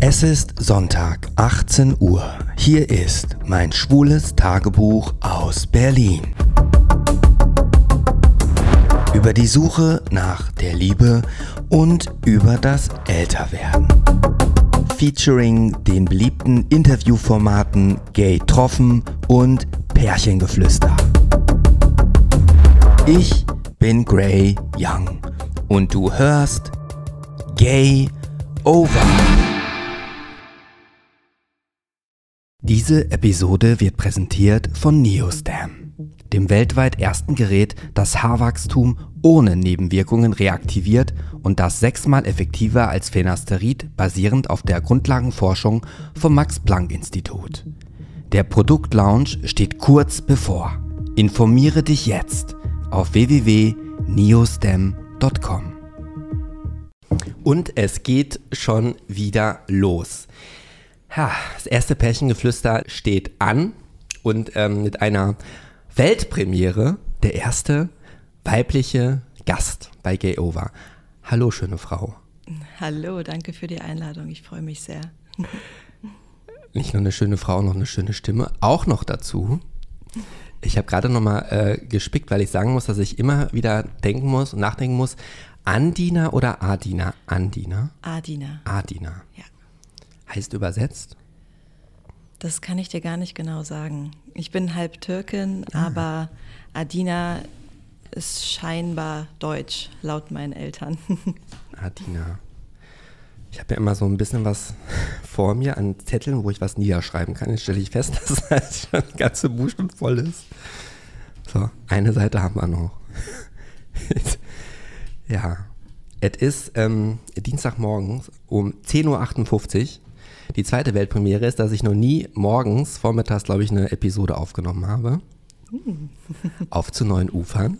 Es ist Sonntag, 18 Uhr. Hier ist mein schwules Tagebuch aus Berlin. Über die Suche nach der Liebe und über das Älterwerden. Featuring den beliebten Interviewformaten Gay Troffen und Pärchengeflüster. Ich bin Gray Young und du hörst Gay Over. Diese Episode wird präsentiert von Neostam, dem weltweit ersten Gerät, das Haarwachstum ohne Nebenwirkungen reaktiviert und das sechsmal effektiver als Phenasterid basierend auf der Grundlagenforschung vom Max-Planck-Institut. Der Produktlaunch steht kurz bevor. Informiere dich jetzt auf www.neostem.com. Und es geht schon wieder los. Ja, das erste Pärchengeflüster steht an und ähm, mit einer Weltpremiere der erste weibliche Gast bei Gay Over. Hallo, schöne Frau. Hallo, danke für die Einladung. Ich freue mich sehr. Nicht nur eine schöne Frau, noch eine schöne Stimme. Auch noch dazu. Ich habe gerade noch mal äh, gespickt, weil ich sagen muss, dass ich immer wieder denken muss und nachdenken muss. Andina oder Adina? Andina? Adina. Adina. Ja. Heißt übersetzt? Das kann ich dir gar nicht genau sagen. Ich bin halb Türkin, ah. aber Adina ist scheinbar deutsch, laut meinen Eltern. Adina. Ich habe ja immer so ein bisschen was vor mir an Zetteln, wo ich was niederschreiben kann. Jetzt stelle ich fest, dass das schon ganze Buch schon voll ist. So, eine Seite haben wir noch. ja, es ist ähm, Dienstagmorgen um 10.58 Uhr. Die zweite Weltpremiere ist, dass ich noch nie morgens, vormittags, glaube ich, eine Episode aufgenommen habe. Hm. Auf zu neuen Ufern.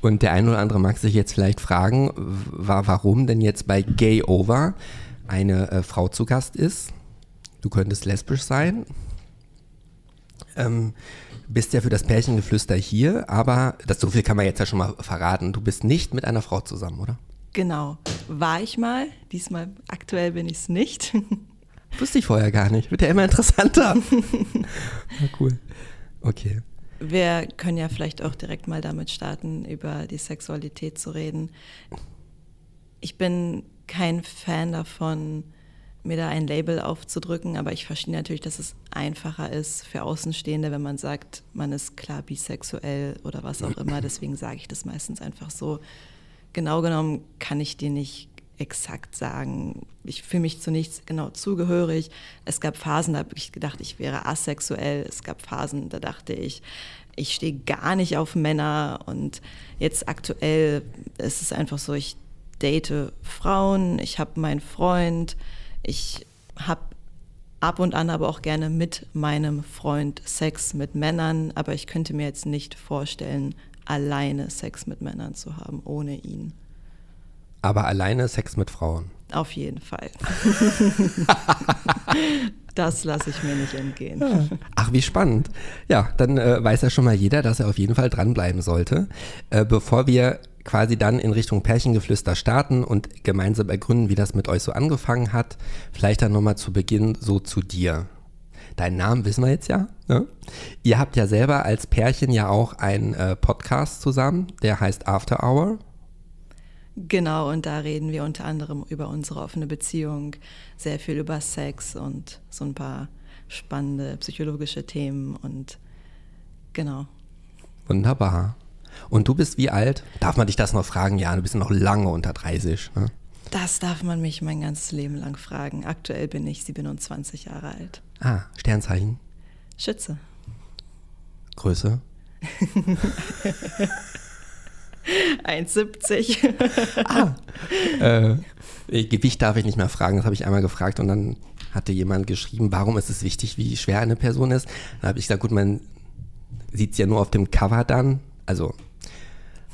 Und der eine oder andere mag sich jetzt vielleicht fragen, warum denn jetzt bei Gay Over eine äh, Frau zu Gast ist. Du könntest lesbisch sein. Ähm, bist ja für das Pärchengeflüster hier, aber das so viel kann man jetzt ja schon mal verraten. Du bist nicht mit einer Frau zusammen, oder? Genau. War ich mal. Diesmal aktuell bin ich es nicht. Wusste ich vorher gar nicht. Wird ja immer interessanter. ja, cool. Okay. Wir können ja vielleicht auch direkt mal damit starten, über die Sexualität zu reden. Ich bin kein Fan davon, mir da ein Label aufzudrücken, aber ich verstehe natürlich, dass es einfacher ist für Außenstehende, wenn man sagt, man ist klar bisexuell oder was auch immer. Deswegen sage ich das meistens einfach so. Genau genommen kann ich dir nicht exakt sagen. Ich fühle mich zu nichts genau zugehörig. Es gab Phasen, da habe ich gedacht, ich wäre asexuell. Es gab Phasen, da dachte ich, ich stehe gar nicht auf Männer. Und jetzt aktuell ist es einfach so, ich date Frauen, ich habe meinen Freund, ich habe ab und an aber auch gerne mit meinem Freund Sex mit Männern, aber ich könnte mir jetzt nicht vorstellen, alleine Sex mit Männern zu haben, ohne ihn. Aber alleine Sex mit Frauen. Auf jeden Fall. das lasse ich mir nicht entgehen. Ach, wie spannend. Ja, dann äh, weiß ja schon mal jeder, dass er auf jeden Fall dranbleiben sollte. Äh, bevor wir quasi dann in Richtung Pärchengeflüster starten und gemeinsam ergründen, wie das mit euch so angefangen hat, vielleicht dann nochmal zu Beginn so zu dir. Deinen Namen wissen wir jetzt ja. Ne? Ihr habt ja selber als Pärchen ja auch einen äh, Podcast zusammen, der heißt After Hour. Genau, und da reden wir unter anderem über unsere offene Beziehung, sehr viel über Sex und so ein paar spannende psychologische Themen und genau. Wunderbar. Und du bist wie alt? Darf man dich das noch fragen? Ja, du bist noch lange unter 30. Ne? Das darf man mich mein ganzes Leben lang fragen. Aktuell bin ich 27 Jahre alt. Ah, Sternzeichen? Schütze. Größe? 1,70. ah, äh, Gewicht darf ich nicht mehr fragen, das habe ich einmal gefragt und dann hatte jemand geschrieben, warum ist es wichtig, wie schwer eine Person ist. Dann habe ich gesagt, gut, man sieht es ja nur auf dem Cover dann, also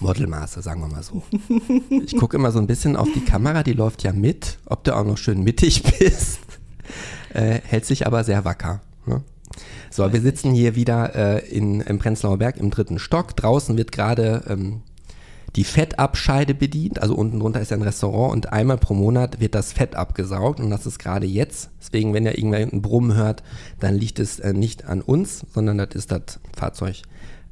Modelmaße, sagen wir mal so. Ich gucke immer so ein bisschen auf die Kamera, die läuft ja mit, ob du auch noch schön mittig bist. Äh, hält sich aber sehr wacker. Ne? So, wir sitzen hier wieder äh, in, im Prenzlauer Berg im dritten Stock. Draußen wird gerade ähm, die Fettabscheide bedient. Also unten drunter ist ja ein Restaurant und einmal pro Monat wird das Fett abgesaugt und das ist gerade jetzt. Deswegen, wenn ihr irgendwer einen Brummen hört, dann liegt es äh, nicht an uns, sondern das ist das Fahrzeug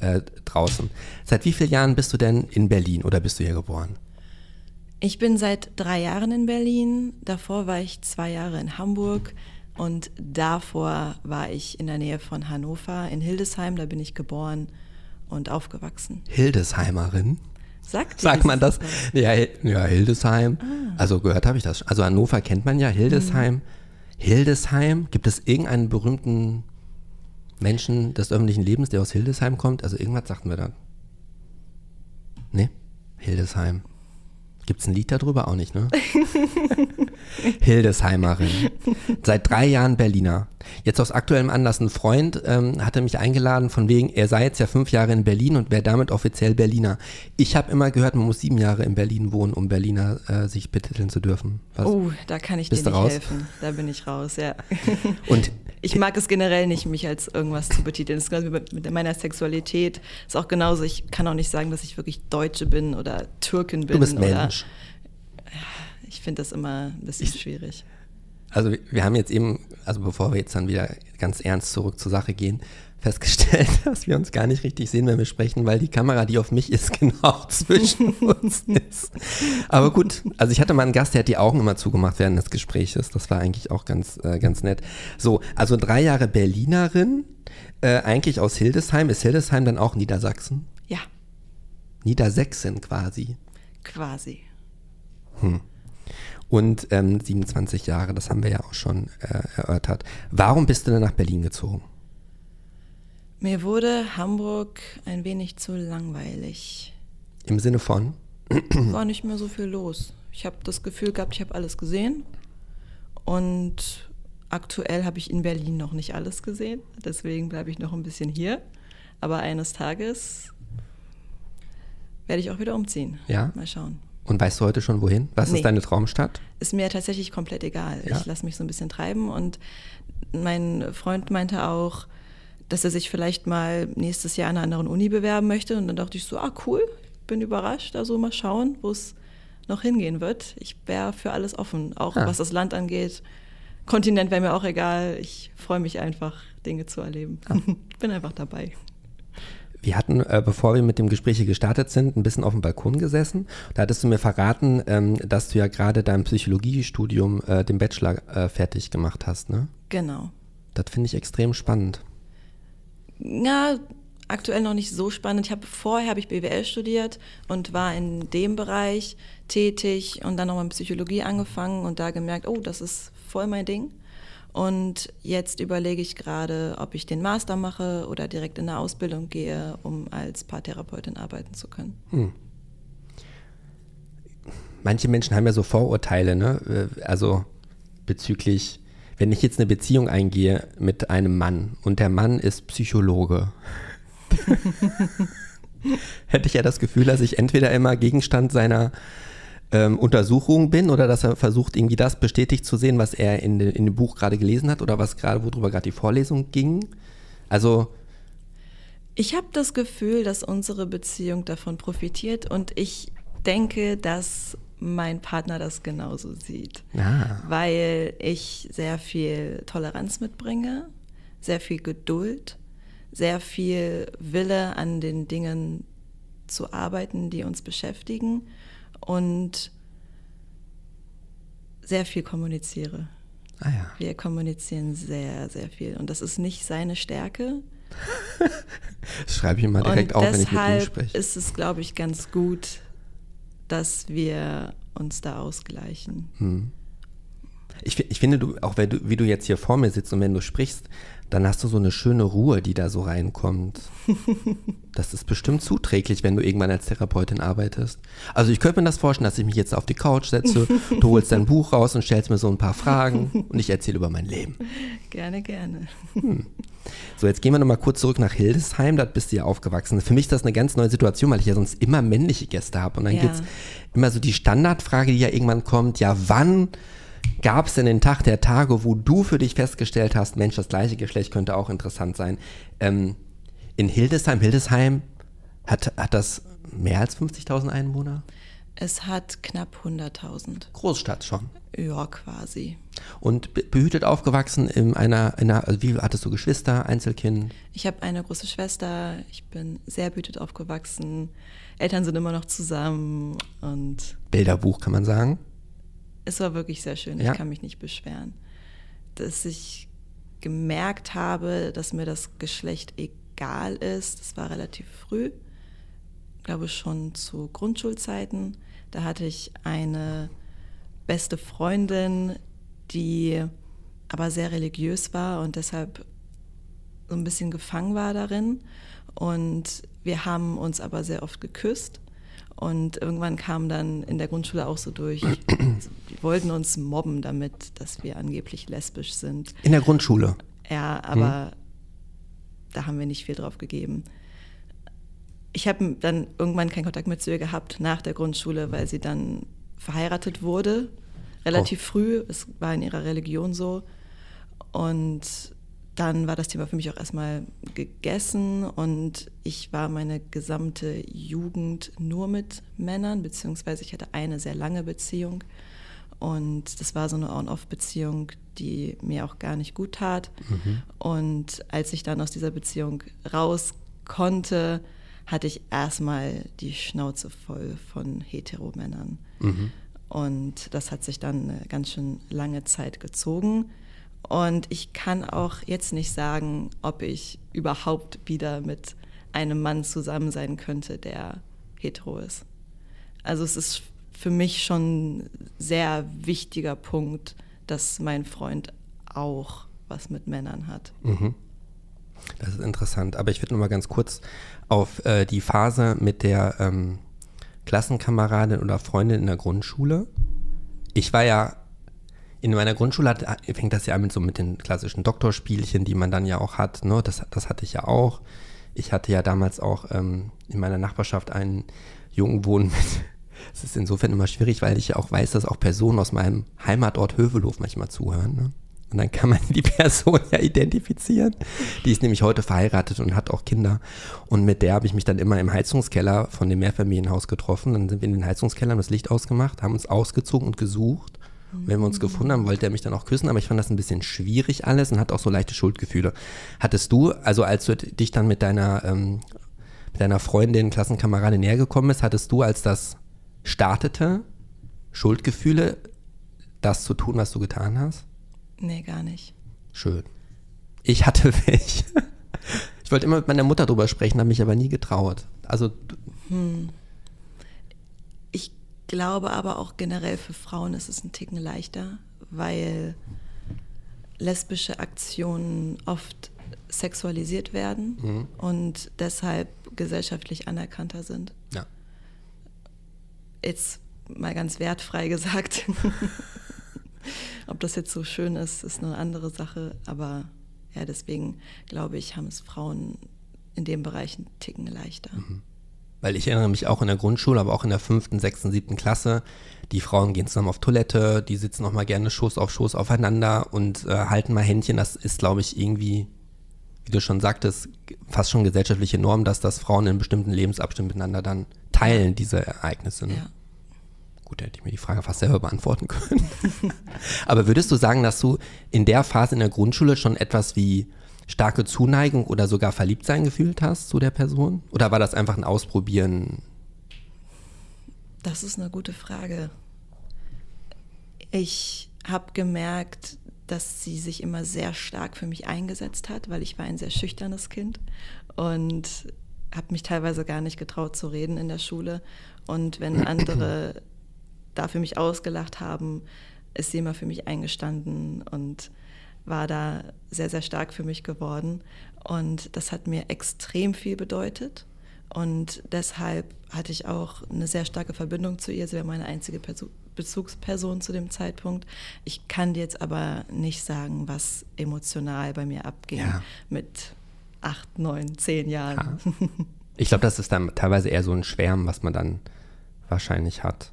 äh, draußen. Seit wie vielen Jahren bist du denn in Berlin oder bist du hier geboren? Ich bin seit drei Jahren in Berlin. Davor war ich zwei Jahre in Hamburg und davor war ich in der Nähe von Hannover in Hildesheim. Da bin ich geboren und aufgewachsen. Hildesheimerin? Sagt, Sagt man das? Ja, ja Hildesheim. Ah. Also gehört habe ich das. Also Hannover kennt man ja, Hildesheim. Mhm. Hildesheim, gibt es irgendeinen berühmten Menschen des öffentlichen Lebens, der aus Hildesheim kommt? Also irgendwas sagten wir da. Nee? Hildesheim. Gibt es ein Lied darüber? Auch nicht, ne? Hildesheimerin. Seit drei Jahren Berliner. Jetzt aus aktuellem Anlass ein Freund ähm, hatte mich eingeladen, von wegen, er sei jetzt ja fünf Jahre in Berlin und wäre damit offiziell Berliner. Ich habe immer gehört, man muss sieben Jahre in Berlin wohnen, um Berliner äh, sich betiteln zu dürfen. Was? Oh, da kann ich Bist dir nicht raus? helfen. Da bin ich raus, ja. Und ich mag es generell nicht, mich als irgendwas zu betiteln. Das ist genauso wie mit meiner Sexualität. Ist auch genauso. Ich kann auch nicht sagen, dass ich wirklich Deutsche bin oder Türkin bin. Du bist oder, Mensch. Ich finde das immer ein bisschen ich, schwierig. Also wir haben jetzt eben, also bevor wir jetzt dann wieder ganz ernst zurück zur Sache gehen, festgestellt, dass wir uns gar nicht richtig sehen, wenn wir sprechen, weil die Kamera, die auf mich ist, genau zwischen uns ist. Aber gut, also ich hatte mal einen Gast, der hat die Augen immer zugemacht während des Gesprächs. Das war eigentlich auch ganz, äh, ganz nett. So, also drei Jahre Berlinerin, äh, eigentlich aus Hildesheim. Ist Hildesheim dann auch Niedersachsen? Ja. Niedersächsen quasi. Quasi. Hm. Und ähm, 27 Jahre, das haben wir ja auch schon äh, erörtert. Warum bist du denn nach Berlin gezogen? Mir wurde Hamburg ein wenig zu langweilig. Im Sinne von? War nicht mehr so viel los. Ich habe das Gefühl gehabt, ich habe alles gesehen. Und aktuell habe ich in Berlin noch nicht alles gesehen. Deswegen bleibe ich noch ein bisschen hier. Aber eines Tages werde ich auch wieder umziehen. Ja. Mal schauen. Und weißt du heute schon wohin? Was nee. ist deine Traumstadt? Ist mir tatsächlich komplett egal. Ja. Ich lasse mich so ein bisschen treiben. Und mein Freund meinte auch, dass er sich vielleicht mal nächstes Jahr an einer anderen Uni bewerben möchte. Und dann dachte ich so, ah cool, bin überrascht. Also mal schauen, wo es noch hingehen wird. Ich wäre für alles offen, auch ah. was das Land angeht. Kontinent wäre mir auch egal. Ich freue mich einfach, Dinge zu erleben. Ah. bin einfach dabei. Wir hatten, äh, bevor wir mit dem Gespräch gestartet sind, ein bisschen auf dem Balkon gesessen. Da hattest du mir verraten, ähm, dass du ja gerade dein Psychologiestudium, äh, den Bachelor, äh, fertig gemacht hast, ne? Genau. Das finde ich extrem spannend ja, aktuell noch nicht so spannend. Ich habe vorher habe ich BWL studiert und war in dem Bereich tätig und dann nochmal mit Psychologie angefangen und da gemerkt, oh, das ist voll mein Ding. Und jetzt überlege ich gerade, ob ich den Master mache oder direkt in eine Ausbildung gehe, um als Paartherapeutin arbeiten zu können. Hm. Manche Menschen haben ja so Vorurteile, ne? Also bezüglich wenn ich jetzt eine Beziehung eingehe mit einem Mann und der Mann ist Psychologe, hätte ich ja das Gefühl, dass ich entweder immer Gegenstand seiner ähm, Untersuchung bin oder dass er versucht, irgendwie das bestätigt zu sehen, was er in, in dem Buch gerade gelesen hat oder was gerade, worüber gerade die Vorlesung ging. Also. Ich habe das Gefühl, dass unsere Beziehung davon profitiert und ich denke, dass mein Partner das genauso sieht. Ah. Weil ich sehr viel Toleranz mitbringe, sehr viel Geduld, sehr viel Wille an den Dingen zu arbeiten, die uns beschäftigen und sehr viel kommuniziere. Ah ja. Wir kommunizieren sehr, sehr viel. Und das ist nicht seine Stärke. das schreibe ich mal direkt und auf, wenn ich mit ihm spreche. ist es, glaube ich, ganz gut, dass wir uns da ausgleichen. Hm. Ich, ich, finde, du, auch du, wie du jetzt hier vor mir sitzt und wenn du sprichst, dann hast du so eine schöne Ruhe, die da so reinkommt. das ist bestimmt zuträglich, wenn du irgendwann als Therapeutin arbeitest. Also ich könnte mir das vorstellen, dass ich mich jetzt auf die Couch setze, du holst dein Buch raus und stellst mir so ein paar Fragen und ich erzähle über mein Leben. Gerne, gerne. Hm. So, jetzt gehen wir nochmal kurz zurück nach Hildesheim, da bist du ja aufgewachsen. Für mich ist das eine ganz neue Situation, weil ich ja sonst immer männliche Gäste habe. Und dann ja. gibt es immer so die Standardfrage, die ja irgendwann kommt, ja, wann Gab es denn den Tag der Tage, wo du für dich festgestellt hast, Mensch, das gleiche Geschlecht könnte auch interessant sein? Ähm, in Hildesheim, Hildesheim hat, hat das mehr als 50.000 Einwohner? Es hat knapp 100.000. Großstadt schon. Ja, quasi. Und behütet aufgewachsen in einer, in einer also wie hattest du Geschwister, Einzelkind? Ich habe eine große Schwester, ich bin sehr behütet aufgewachsen. Eltern sind immer noch zusammen und. Bilderbuch, kann man sagen. Es war wirklich sehr schön, ja. ich kann mich nicht beschweren. Dass ich gemerkt habe, dass mir das Geschlecht egal ist, das war relativ früh, glaube ich schon zu Grundschulzeiten. Da hatte ich eine beste Freundin, die aber sehr religiös war und deshalb so ein bisschen gefangen war darin. Und wir haben uns aber sehr oft geküsst. Und irgendwann kam dann in der Grundschule auch so durch, die wollten uns mobben damit, dass wir angeblich lesbisch sind. In der Grundschule? Ja, aber hm. da haben wir nicht viel drauf gegeben. Ich habe dann irgendwann keinen Kontakt mehr zu ihr gehabt nach der Grundschule, weil sie dann verheiratet wurde, relativ oh. früh. Es war in ihrer Religion so. Und dann war das Thema für mich auch erstmal gegessen und ich war meine gesamte Jugend nur mit Männern, beziehungsweise ich hatte eine sehr lange Beziehung und das war so eine On-Off-Beziehung, die mir auch gar nicht gut tat. Mhm. Und als ich dann aus dieser Beziehung raus konnte, hatte ich erstmal die Schnauze voll von Heteromännern. Mhm. Und das hat sich dann eine ganz schön lange Zeit gezogen. Und ich kann auch jetzt nicht sagen, ob ich überhaupt wieder mit einem Mann zusammen sein könnte, der hetero ist. Also es ist für mich schon ein sehr wichtiger Punkt, dass mein Freund auch was mit Männern hat. Mhm. Das ist interessant. Aber ich würde noch mal ganz kurz auf äh, die Phase mit der ähm, Klassenkameradin oder Freundin in der Grundschule. Ich war ja in meiner Grundschule hat, fängt das ja an mit so mit den klassischen Doktorspielchen, die man dann ja auch hat. Ne? Das, das hatte ich ja auch. Ich hatte ja damals auch ähm, in meiner Nachbarschaft einen Jungen wohnen mit. Es ist insofern immer schwierig, weil ich ja auch weiß, dass auch Personen aus meinem Heimatort Hövelhof manchmal zuhören. Ne? Und dann kann man die Person ja identifizieren. Die ist nämlich heute verheiratet und hat auch Kinder. Und mit der habe ich mich dann immer im Heizungskeller von dem Mehrfamilienhaus getroffen. Dann sind wir in den Heizungskeller, haben das Licht ausgemacht, haben uns ausgezogen und gesucht wenn wir uns gefunden haben, wollte er mich dann auch küssen, aber ich fand das ein bisschen schwierig alles und hatte auch so leichte Schuldgefühle. Hattest du, also als du dich dann mit deiner, ähm, mit deiner Freundin, Klassenkameradin näher gekommen bist, hattest du, als das startete, Schuldgefühle, das zu tun, was du getan hast? Nee, gar nicht. Schön. Ich hatte welche. Ich wollte immer mit meiner Mutter drüber sprechen, habe mich aber nie getraut. Also. Hm glaube aber auch generell für Frauen ist es ein Ticken leichter, weil lesbische Aktionen oft sexualisiert werden mhm. und deshalb gesellschaftlich anerkannter sind. Ja. Jetzt mal ganz wertfrei gesagt. Ob das jetzt so schön ist, ist eine andere Sache, aber ja, deswegen glaube ich, haben es Frauen in dem Bereich einen Ticken leichter. Mhm. Weil ich erinnere mich auch in der Grundschule, aber auch in der fünften, sechsten, siebten Klasse, die Frauen gehen zusammen auf Toilette, die sitzen auch mal gerne Schoß auf Schoß aufeinander und äh, halten mal Händchen. Das ist, glaube ich, irgendwie, wie du schon sagtest, fast schon gesellschaftliche Norm, dass das Frauen in bestimmten Lebensabschnitten miteinander dann teilen, diese Ereignisse. Ne? Ja. Gut, da hätte ich mir die Frage fast selber beantworten können. aber würdest du sagen, dass du in der Phase in der Grundschule schon etwas wie starke Zuneigung oder sogar Verliebtsein gefühlt hast zu der Person? Oder war das einfach ein Ausprobieren? Das ist eine gute Frage. Ich habe gemerkt, dass sie sich immer sehr stark für mich eingesetzt hat, weil ich war ein sehr schüchternes Kind und habe mich teilweise gar nicht getraut zu reden in der Schule. Und wenn andere da für mich ausgelacht haben, ist sie immer für mich eingestanden und war da sehr, sehr stark für mich geworden. Und das hat mir extrem viel bedeutet. Und deshalb hatte ich auch eine sehr starke Verbindung zu ihr. Sie war meine einzige Bezugsperson zu dem Zeitpunkt. Ich kann dir jetzt aber nicht sagen, was emotional bei mir abging ja. mit acht, neun, zehn Jahren. Ja. Ich glaube, das ist dann teilweise eher so ein Schwärmen, was man dann wahrscheinlich hat.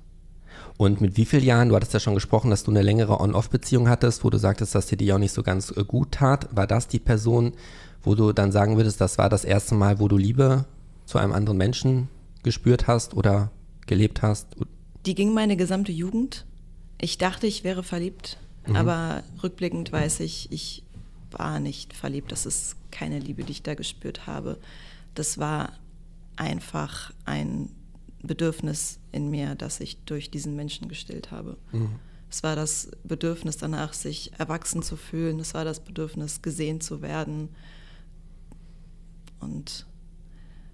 Und mit wie vielen Jahren, du hattest ja schon gesprochen, dass du eine längere On-Off-Beziehung hattest, wo du sagtest, dass dir die auch nicht so ganz äh, gut tat. War das die Person, wo du dann sagen würdest, das war das erste Mal, wo du Liebe zu einem anderen Menschen gespürt hast oder gelebt hast? Die ging meine gesamte Jugend. Ich dachte, ich wäre verliebt, mhm. aber rückblickend weiß ich, ich war nicht verliebt. Das ist keine Liebe, die ich da gespürt habe. Das war einfach ein Bedürfnis in mir, das ich durch diesen Menschen gestillt habe. Mhm. Es war das Bedürfnis danach, sich erwachsen zu fühlen. Es war das Bedürfnis, gesehen zu werden. Und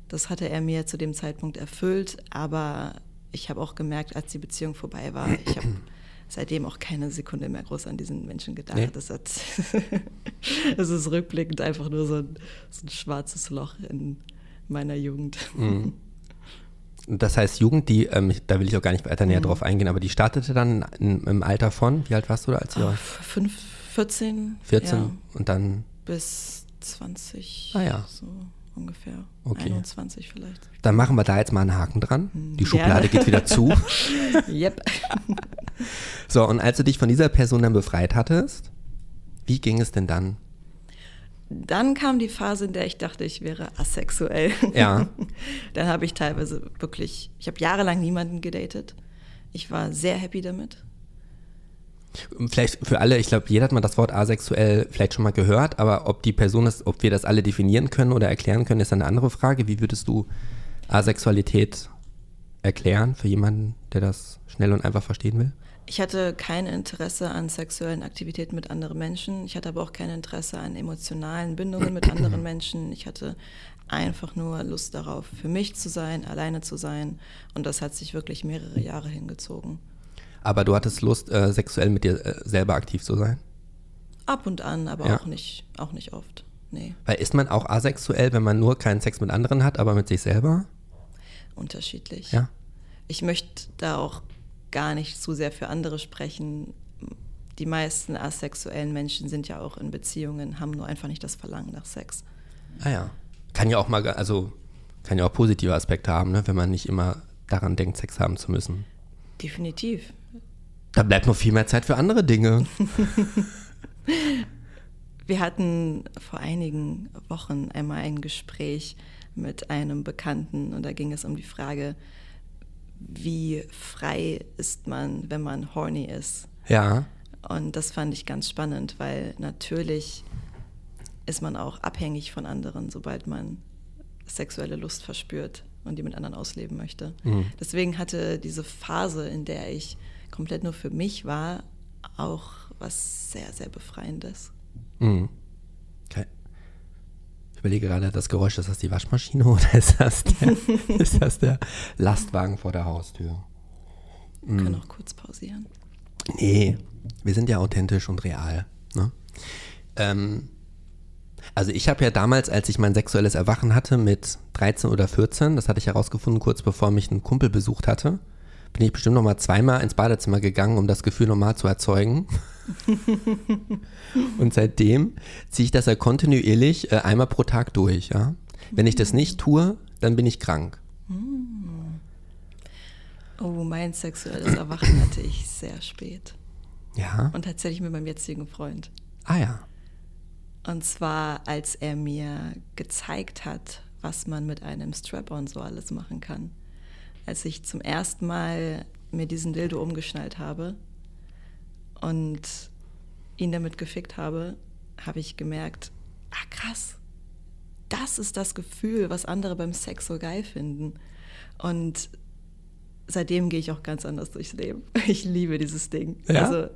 das hatte er mir zu dem Zeitpunkt erfüllt. Aber ich habe auch gemerkt, als die Beziehung vorbei war, ich habe seitdem auch keine Sekunde mehr groß an diesen Menschen gedacht. Nee. Das, hat, das ist rückblickend einfach nur so ein, so ein schwarzes Loch in meiner Jugend. Mhm. Das heißt, Jugend, die, ähm, da will ich auch gar nicht weiter näher mhm. drauf eingehen, aber die startete dann in, im Alter von, wie alt warst du da als du? Oh, fünf, 14. 14 ja. und dann? Bis 20. Ah ja. So ungefähr. Okay. 21 vielleicht. Dann machen wir da jetzt mal einen Haken dran. Mhm. Die Schublade geht wieder zu. yep. so, und als du dich von dieser Person dann befreit hattest, wie ging es denn dann dann kam die Phase, in der ich dachte, ich wäre asexuell. Ja. dann habe ich teilweise wirklich, ich habe jahrelang niemanden gedatet. Ich war sehr happy damit. Vielleicht für alle, ich glaube, jeder hat mal das Wort asexuell vielleicht schon mal gehört, aber ob die Person ist, ob wir das alle definieren können oder erklären können, ist eine andere Frage. Wie würdest du Asexualität erklären für jemanden, der das schnell und einfach verstehen will? Ich hatte kein Interesse an sexuellen Aktivitäten mit anderen Menschen. Ich hatte aber auch kein Interesse an emotionalen Bindungen mit anderen Menschen. Ich hatte einfach nur Lust darauf, für mich zu sein, alleine zu sein. Und das hat sich wirklich mehrere Jahre hingezogen. Aber du hattest Lust, äh, sexuell mit dir äh, selber aktiv zu sein? Ab und an, aber ja. auch, nicht, auch nicht oft. Nee. Weil ist man auch asexuell, wenn man nur keinen Sex mit anderen hat, aber mit sich selber? Unterschiedlich. Ja. Ich möchte da auch gar nicht zu sehr für andere sprechen. Die meisten asexuellen Menschen sind ja auch in Beziehungen, haben nur einfach nicht das Verlangen nach Sex. Ah ja. Kann ja auch mal, also kann ja auch positive Aspekte haben, ne? wenn man nicht immer daran denkt, Sex haben zu müssen. Definitiv. Da bleibt noch viel mehr Zeit für andere Dinge. Wir hatten vor einigen Wochen einmal ein Gespräch mit einem Bekannten und da ging es um die Frage, wie frei ist man, wenn man horny ist. Ja. Und das fand ich ganz spannend, weil natürlich ist man auch abhängig von anderen, sobald man sexuelle Lust verspürt und die mit anderen ausleben möchte. Mhm. Deswegen hatte diese Phase, in der ich komplett nur für mich war, auch was sehr, sehr Befreiendes. Mhm überlege gerade, das Geräusch, ist das die Waschmaschine oder ist das der, ist das der Lastwagen vor der Haustür? Wir können hm. auch kurz pausieren. Nee, wir sind ja authentisch und real. Ne? Ähm, also ich habe ja damals, als ich mein sexuelles Erwachen hatte mit 13 oder 14, das hatte ich herausgefunden, kurz bevor mich ein Kumpel besucht hatte, bin ich bestimmt noch mal zweimal ins Badezimmer gegangen, um das Gefühl nochmal zu erzeugen. und seitdem ziehe ich das ja kontinuierlich äh, einmal pro Tag durch. Ja? Wenn ich das nicht tue, dann bin ich krank. Oh, mein sexuelles Erwachen hatte ich sehr spät. Ja. Und tatsächlich mit meinem jetzigen Freund. Ah ja. Und zwar, als er mir gezeigt hat, was man mit einem Strap-on so alles machen kann. Als ich zum ersten Mal mir diesen Dildo umgeschnallt habe und ihn damit gefickt habe, habe ich gemerkt, ah krass, das ist das Gefühl, was andere beim Sex so geil finden. Und seitdem gehe ich auch ganz anders durchs Leben. Ich liebe dieses Ding. Ja? Also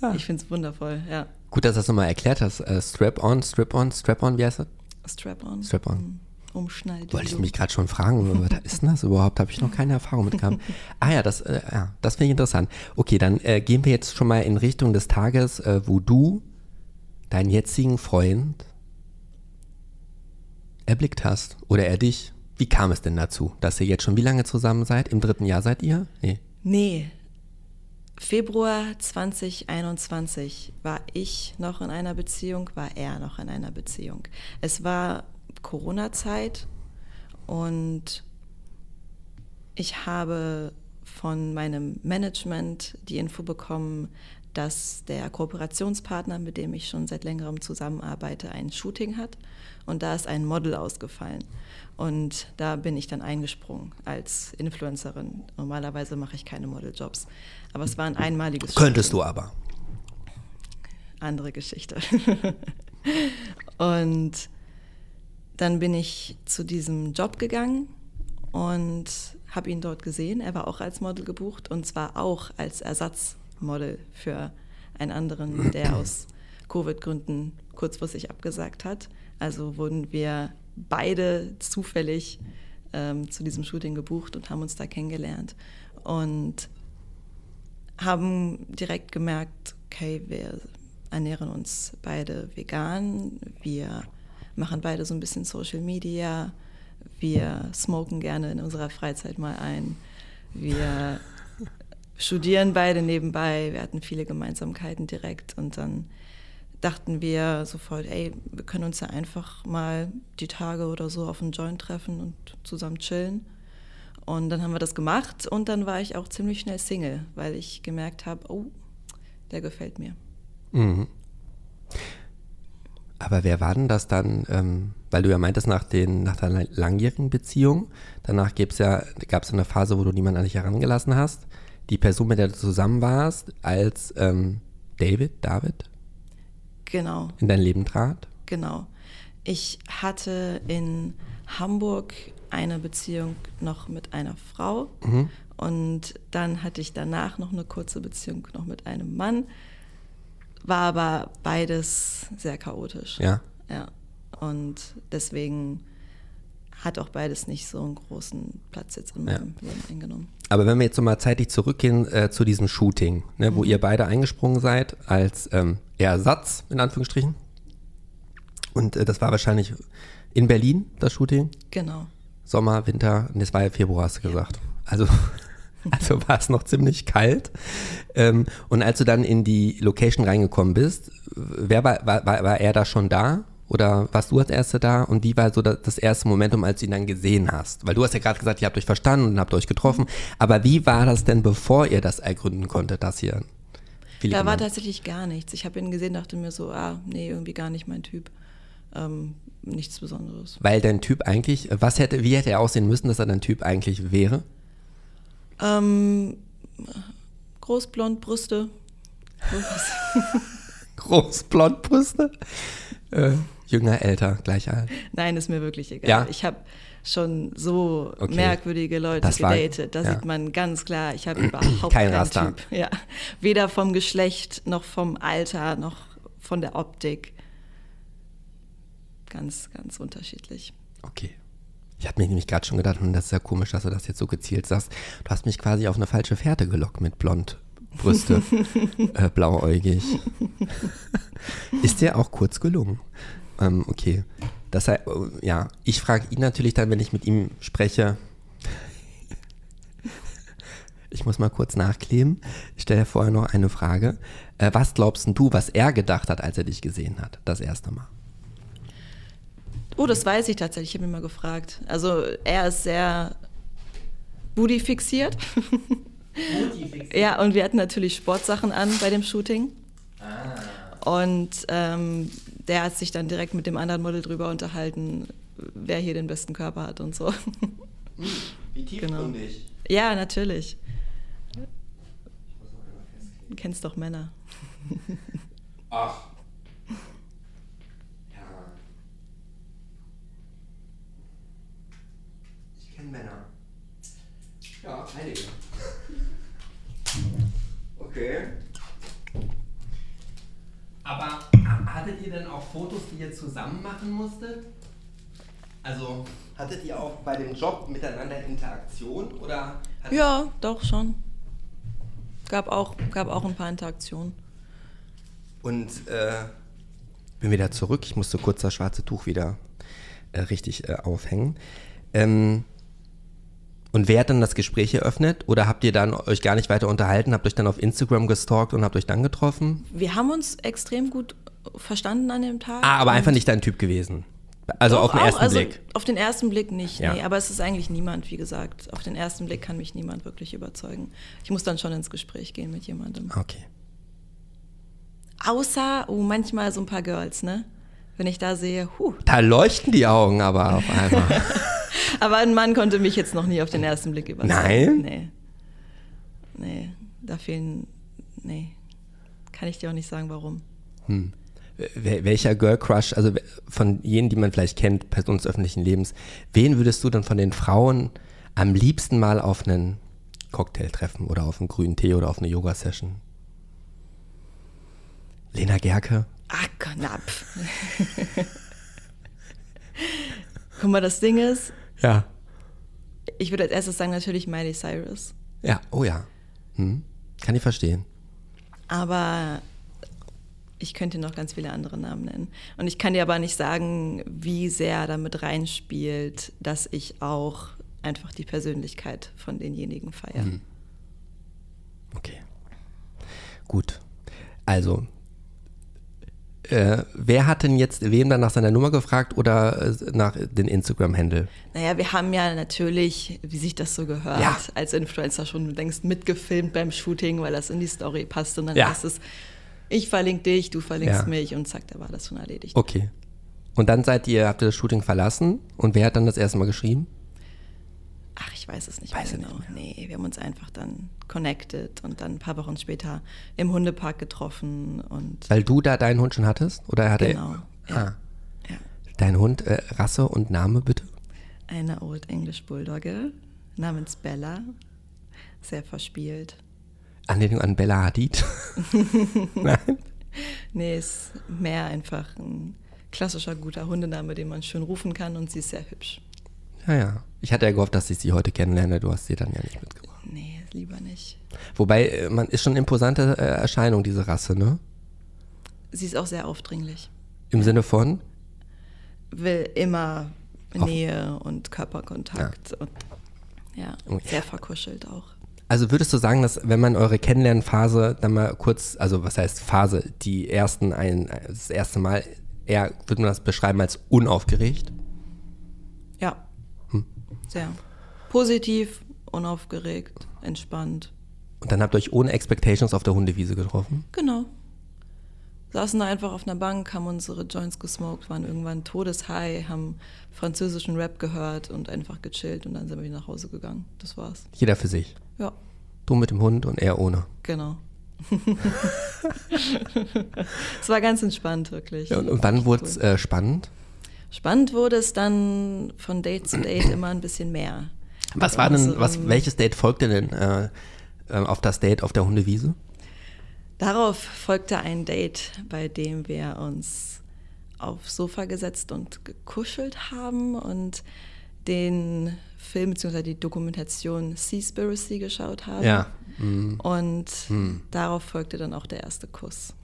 ja. ich finde es wundervoll, ja. Gut, dass du das nochmal erklärt hast. Uh, Strap-on, Strap-on, Strap-on, wie heißt das? Strap-on. Strap-on. Mhm umschnallt. Wollte ich mich gerade schon fragen, was ist denn das überhaupt? Habe ich noch keine Erfahrung mit gehabt. Ah ja, das, äh, ja, das finde ich interessant. Okay, dann äh, gehen wir jetzt schon mal in Richtung des Tages, äh, wo du deinen jetzigen Freund erblickt hast oder er dich. Wie kam es denn dazu, dass ihr jetzt schon wie lange zusammen seid? Im dritten Jahr seid ihr? Nee. Nee. Februar 2021 war ich noch in einer Beziehung, war er noch in einer Beziehung. Es war Corona-Zeit und ich habe von meinem Management die Info bekommen, dass der Kooperationspartner, mit dem ich schon seit längerem zusammenarbeite, ein Shooting hat und da ist ein Model ausgefallen. Und da bin ich dann eingesprungen als Influencerin. Normalerweise mache ich keine Modeljobs. Aber es war ein einmaliges Könntest Shooting. du aber. Andere Geschichte. und dann bin ich zu diesem Job gegangen und habe ihn dort gesehen. Er war auch als Model gebucht und zwar auch als Ersatzmodel für einen anderen, der aus Covid-Gründen kurzfristig abgesagt hat. Also wurden wir beide zufällig ähm, zu diesem Shooting gebucht und haben uns da kennengelernt und haben direkt gemerkt, okay, wir ernähren uns beide vegan, wir machen beide so ein bisschen Social Media, wir smoken gerne in unserer Freizeit mal ein, wir studieren beide nebenbei, wir hatten viele Gemeinsamkeiten direkt und dann dachten wir sofort, ey, wir können uns ja einfach mal die Tage oder so auf einen Joint treffen und zusammen chillen. Und dann haben wir das gemacht und dann war ich auch ziemlich schnell Single, weil ich gemerkt habe, oh, der gefällt mir. Mhm. Aber wer war denn das dann, ähm, weil du ja meintest, nach, den, nach der langjährigen Beziehung, danach ja, gab es eine Phase, wo du niemanden an dich herangelassen hast. Die Person, mit der du zusammen warst, als ähm, David, David? Genau. In dein Leben trat? Genau. Ich hatte in Hamburg eine Beziehung noch mit einer Frau mhm. und dann hatte ich danach noch eine kurze Beziehung noch mit einem Mann. War aber beides sehr chaotisch. Ja. Ja. Und deswegen hat auch beides nicht so einen großen Platz jetzt in meinem ja. Leben eingenommen. Aber wenn wir jetzt nochmal zeitlich zurückgehen äh, zu diesem Shooting, ne, mhm. wo ihr beide eingesprungen seid als ähm, Ersatz, in Anführungsstrichen. Und äh, das war wahrscheinlich in Berlin, das Shooting? Genau. Sommer, Winter, und es war ja Februar, hast du gesagt. Also, also war es noch ziemlich kalt. Ähm, und als du dann in die Location reingekommen bist, wer war, war, war er da schon da? Oder warst du als Erste da? Und wie war so das erste Momentum, als du ihn dann gesehen hast? Weil du hast ja gerade gesagt, ihr habt euch verstanden und habt euch getroffen. Aber wie war das denn, bevor ihr das ergründen konntet, das hier? Da war tatsächlich gar nichts. Ich habe ihn gesehen, dachte mir so, ah, nee, irgendwie gar nicht mein Typ. Ähm, nichts Besonderes. Weil dein Typ eigentlich, was hätte, wie hätte er aussehen müssen, dass er dein Typ eigentlich wäre? Ähm, groß, blond, Brüste. groß, blond, Brüste? Äh, Jünger, älter, gleich alt? Nein, ist mir wirklich egal. Ja? Ich habe schon so okay. merkwürdige Leute das gedatet. da ja. sieht man ganz klar, ich habe überhaupt Kein keinen Typ. Ja. Weder vom Geschlecht noch vom Alter noch von der Optik. Ganz, ganz unterschiedlich. Okay. Ich habe mir nämlich gerade schon gedacht, hm, das ist ja komisch, dass du das jetzt so gezielt sagst. Du hast mich quasi auf eine falsche Fährte gelockt mit blond Brüste, äh, blauäugig. ist dir auch kurz gelungen. Ähm, okay. Das heißt, ja, ich frage ihn natürlich dann, wenn ich mit ihm spreche. Ich muss mal kurz nachkleben. Ich stelle vorher noch eine Frage. Äh, was glaubst du, was er gedacht hat, als er dich gesehen hat, das erste Mal? Oh, das weiß ich tatsächlich. Ich habe ihn mal gefragt. Also er ist sehr booty fixiert. ja, und wir hatten natürlich Sportsachen an bei dem Shooting. Ah. Und ähm, der hat sich dann direkt mit dem anderen Model drüber unterhalten, wer hier den besten Körper hat und so. Hm, wie tiefgründig. Genau. Ja, natürlich. Du kennst doch Männer. Ach. Ja. Ich kenne Männer. Ja, einige. Okay. Aber hattet ihr denn auch Fotos, die ihr zusammen machen musstet? Also hattet ihr auch bei dem Job miteinander Interaktion oder? Ja, doch schon. Gab auch, gab auch ein paar Interaktionen. Und äh, bin wieder zurück. Ich musste kurz das schwarze Tuch wieder äh, richtig äh, aufhängen. Ähm, und wer hat dann das Gespräch eröffnet? Oder habt ihr dann euch gar nicht weiter unterhalten, habt euch dann auf Instagram gestalkt und habt euch dann getroffen? Wir haben uns extrem gut verstanden an dem Tag. Ah, aber einfach nicht dein Typ gewesen. Also Doch, auf den auch, ersten also Blick. Auf den ersten Blick nicht, ja. nee. Aber es ist eigentlich niemand, wie gesagt. Auf den ersten Blick kann mich niemand wirklich überzeugen. Ich muss dann schon ins Gespräch gehen mit jemandem. Okay. Außer, oh, manchmal so ein paar Girls, ne? Wenn ich da sehe, huh. Da leuchten die Augen aber auf einmal. Aber ein Mann konnte mich jetzt noch nie auf den ersten Blick überzeugen. Nein? Nee. Nee, da fehlen, nee. Kann ich dir auch nicht sagen, warum. Wel- Welcher Girl Crush, also von jenen, die man vielleicht kennt, Personen des öffentlichen Lebens, wen würdest du dann von den Frauen am liebsten mal auf einen Cocktail treffen oder auf einen grünen Tee oder auf eine Yoga-Session? Lena Gerke? Ach, knapp. Guck mal, das Ding ist, Ja. ich würde als erstes sagen natürlich Miley Cyrus. Ja, oh ja. Hm. Kann ich verstehen. Aber ich könnte noch ganz viele andere Namen nennen. Und ich kann dir aber nicht sagen, wie sehr damit reinspielt, dass ich auch einfach die Persönlichkeit von denjenigen feiere. Okay. Gut. Also, äh, wer hat denn jetzt wem dann nach seiner Nummer gefragt oder äh, nach den Instagram-Handle? Naja, wir haben ja natürlich, wie sich das so gehört, Ja. als Influencer schon längst mitgefilmt beim Shooting, weil das in die Story passt. Und dann Ja. ist es, ich verlinke dich, du verlinkst Ja. mich und zack, da war das schon erledigt. Okay. Und dann seid ihr, habt ihr das Shooting verlassen und wer hat dann das erste Mal geschrieben? Ach, ich weiß es nicht Weiß mehr genau. nicht Nee, wir haben uns einfach dann connected und dann ein paar Wochen später im Hundepark getroffen und Weil du da deinen Hund schon hattest? Oder hat genau. er. Ja. Ah, ja. dein Hund, äh, Rasse und Name bitte? Eine Old English Bulldogge namens Bella. Sehr verspielt. Anlehnung an Bella Hadid? Nein? Nee, ist mehr einfach ein klassischer guter Hundename, den man schön rufen kann und sie ist sehr hübsch. Ja, ja. Ich hatte ja gehofft, dass ich sie heute kennenlerne. Du hast sie dann ja nicht mitgebracht. Nee, lieber nicht. Wobei, äh, man ist schon eine imposante äh, Erscheinung, diese Rasse, ne? Sie ist auch sehr aufdringlich. Im Sinne von? Will immer Auf- Nähe und Körperkontakt und ja, sehr verkuschelt auch. Also würdest du sagen, dass wenn man eure Kennenlernphase dann mal kurz, also was heißt Phase, die ersten ein, das erste Mal, eher würde man das beschreiben als unaufgeregt? Sehr positiv, unaufgeregt, entspannt. Und dann habt ihr euch ohne Expectations auf der Hundewiese getroffen? Genau. Saßen da einfach auf einer Bank, haben unsere Joints gesmoked, waren irgendwann todeshigh, haben französischen Rap gehört und einfach gechillt und dann sind wir wieder nach Hause gegangen. Das war's. Jeder für sich. Ja, Du mit dem Hund und er ohne. genau. es war ganz entspannt, wirklich. Ja, und, und wann wurde es äh, spannend? Spannend wurde es dann von Date zu Date immer ein bisschen mehr. Was war denn, Also, was, ähm, welches Date folgte denn äh, äh, auf das Date auf der Hundewiese? Darauf folgte ein Date, bei dem wir uns aufs Sofa gesetzt und gekuschelt haben und den Film bzw. die Dokumentation Seaspiracy geschaut haben. Ja. Mhm. Und darauf folgte dann auch der erste Kuss.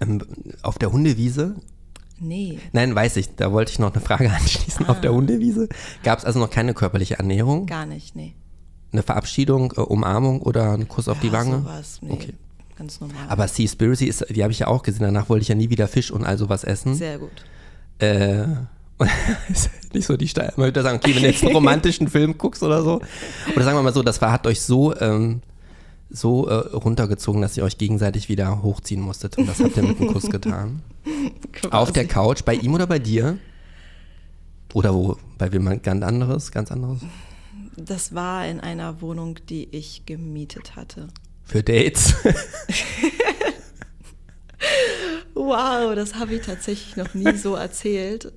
Ähm, auf der Hundewiese? Nee, Nein, weiß ich. Da wollte ich noch eine Frage anschließen. Auf der Hundewiese gab es also noch keine körperliche Annäherung? gar nicht, nee. Eine Verabschiedung, äh, Umarmung oder ein Kuss auf die Ja, Wange? Sowas, nee, Okay. ganz normal. Aber Seaspiracy ist, die habe ich ja auch gesehen. Danach wollte ich ja nie wieder Fisch und all sowas essen. Sehr gut. Äh, und ist nicht so die Steine. Man würde sagen, okay, wenn du jetzt einen romantischen Film guckst oder so. Oder sagen wir mal so, das war, hat euch so, ähm, so äh, runtergezogen, dass ihr euch gegenseitig wieder hochziehen musstet. Und das habt ihr mit einem Kuss getan. Auf der Couch, bei ihm oder bei dir? Oder wo? Bei wem ganz anderes? Ganz anderes? Das war in einer Wohnung, die ich gemietet hatte. Für Dates? Wow, das habe ich tatsächlich noch nie so erzählt.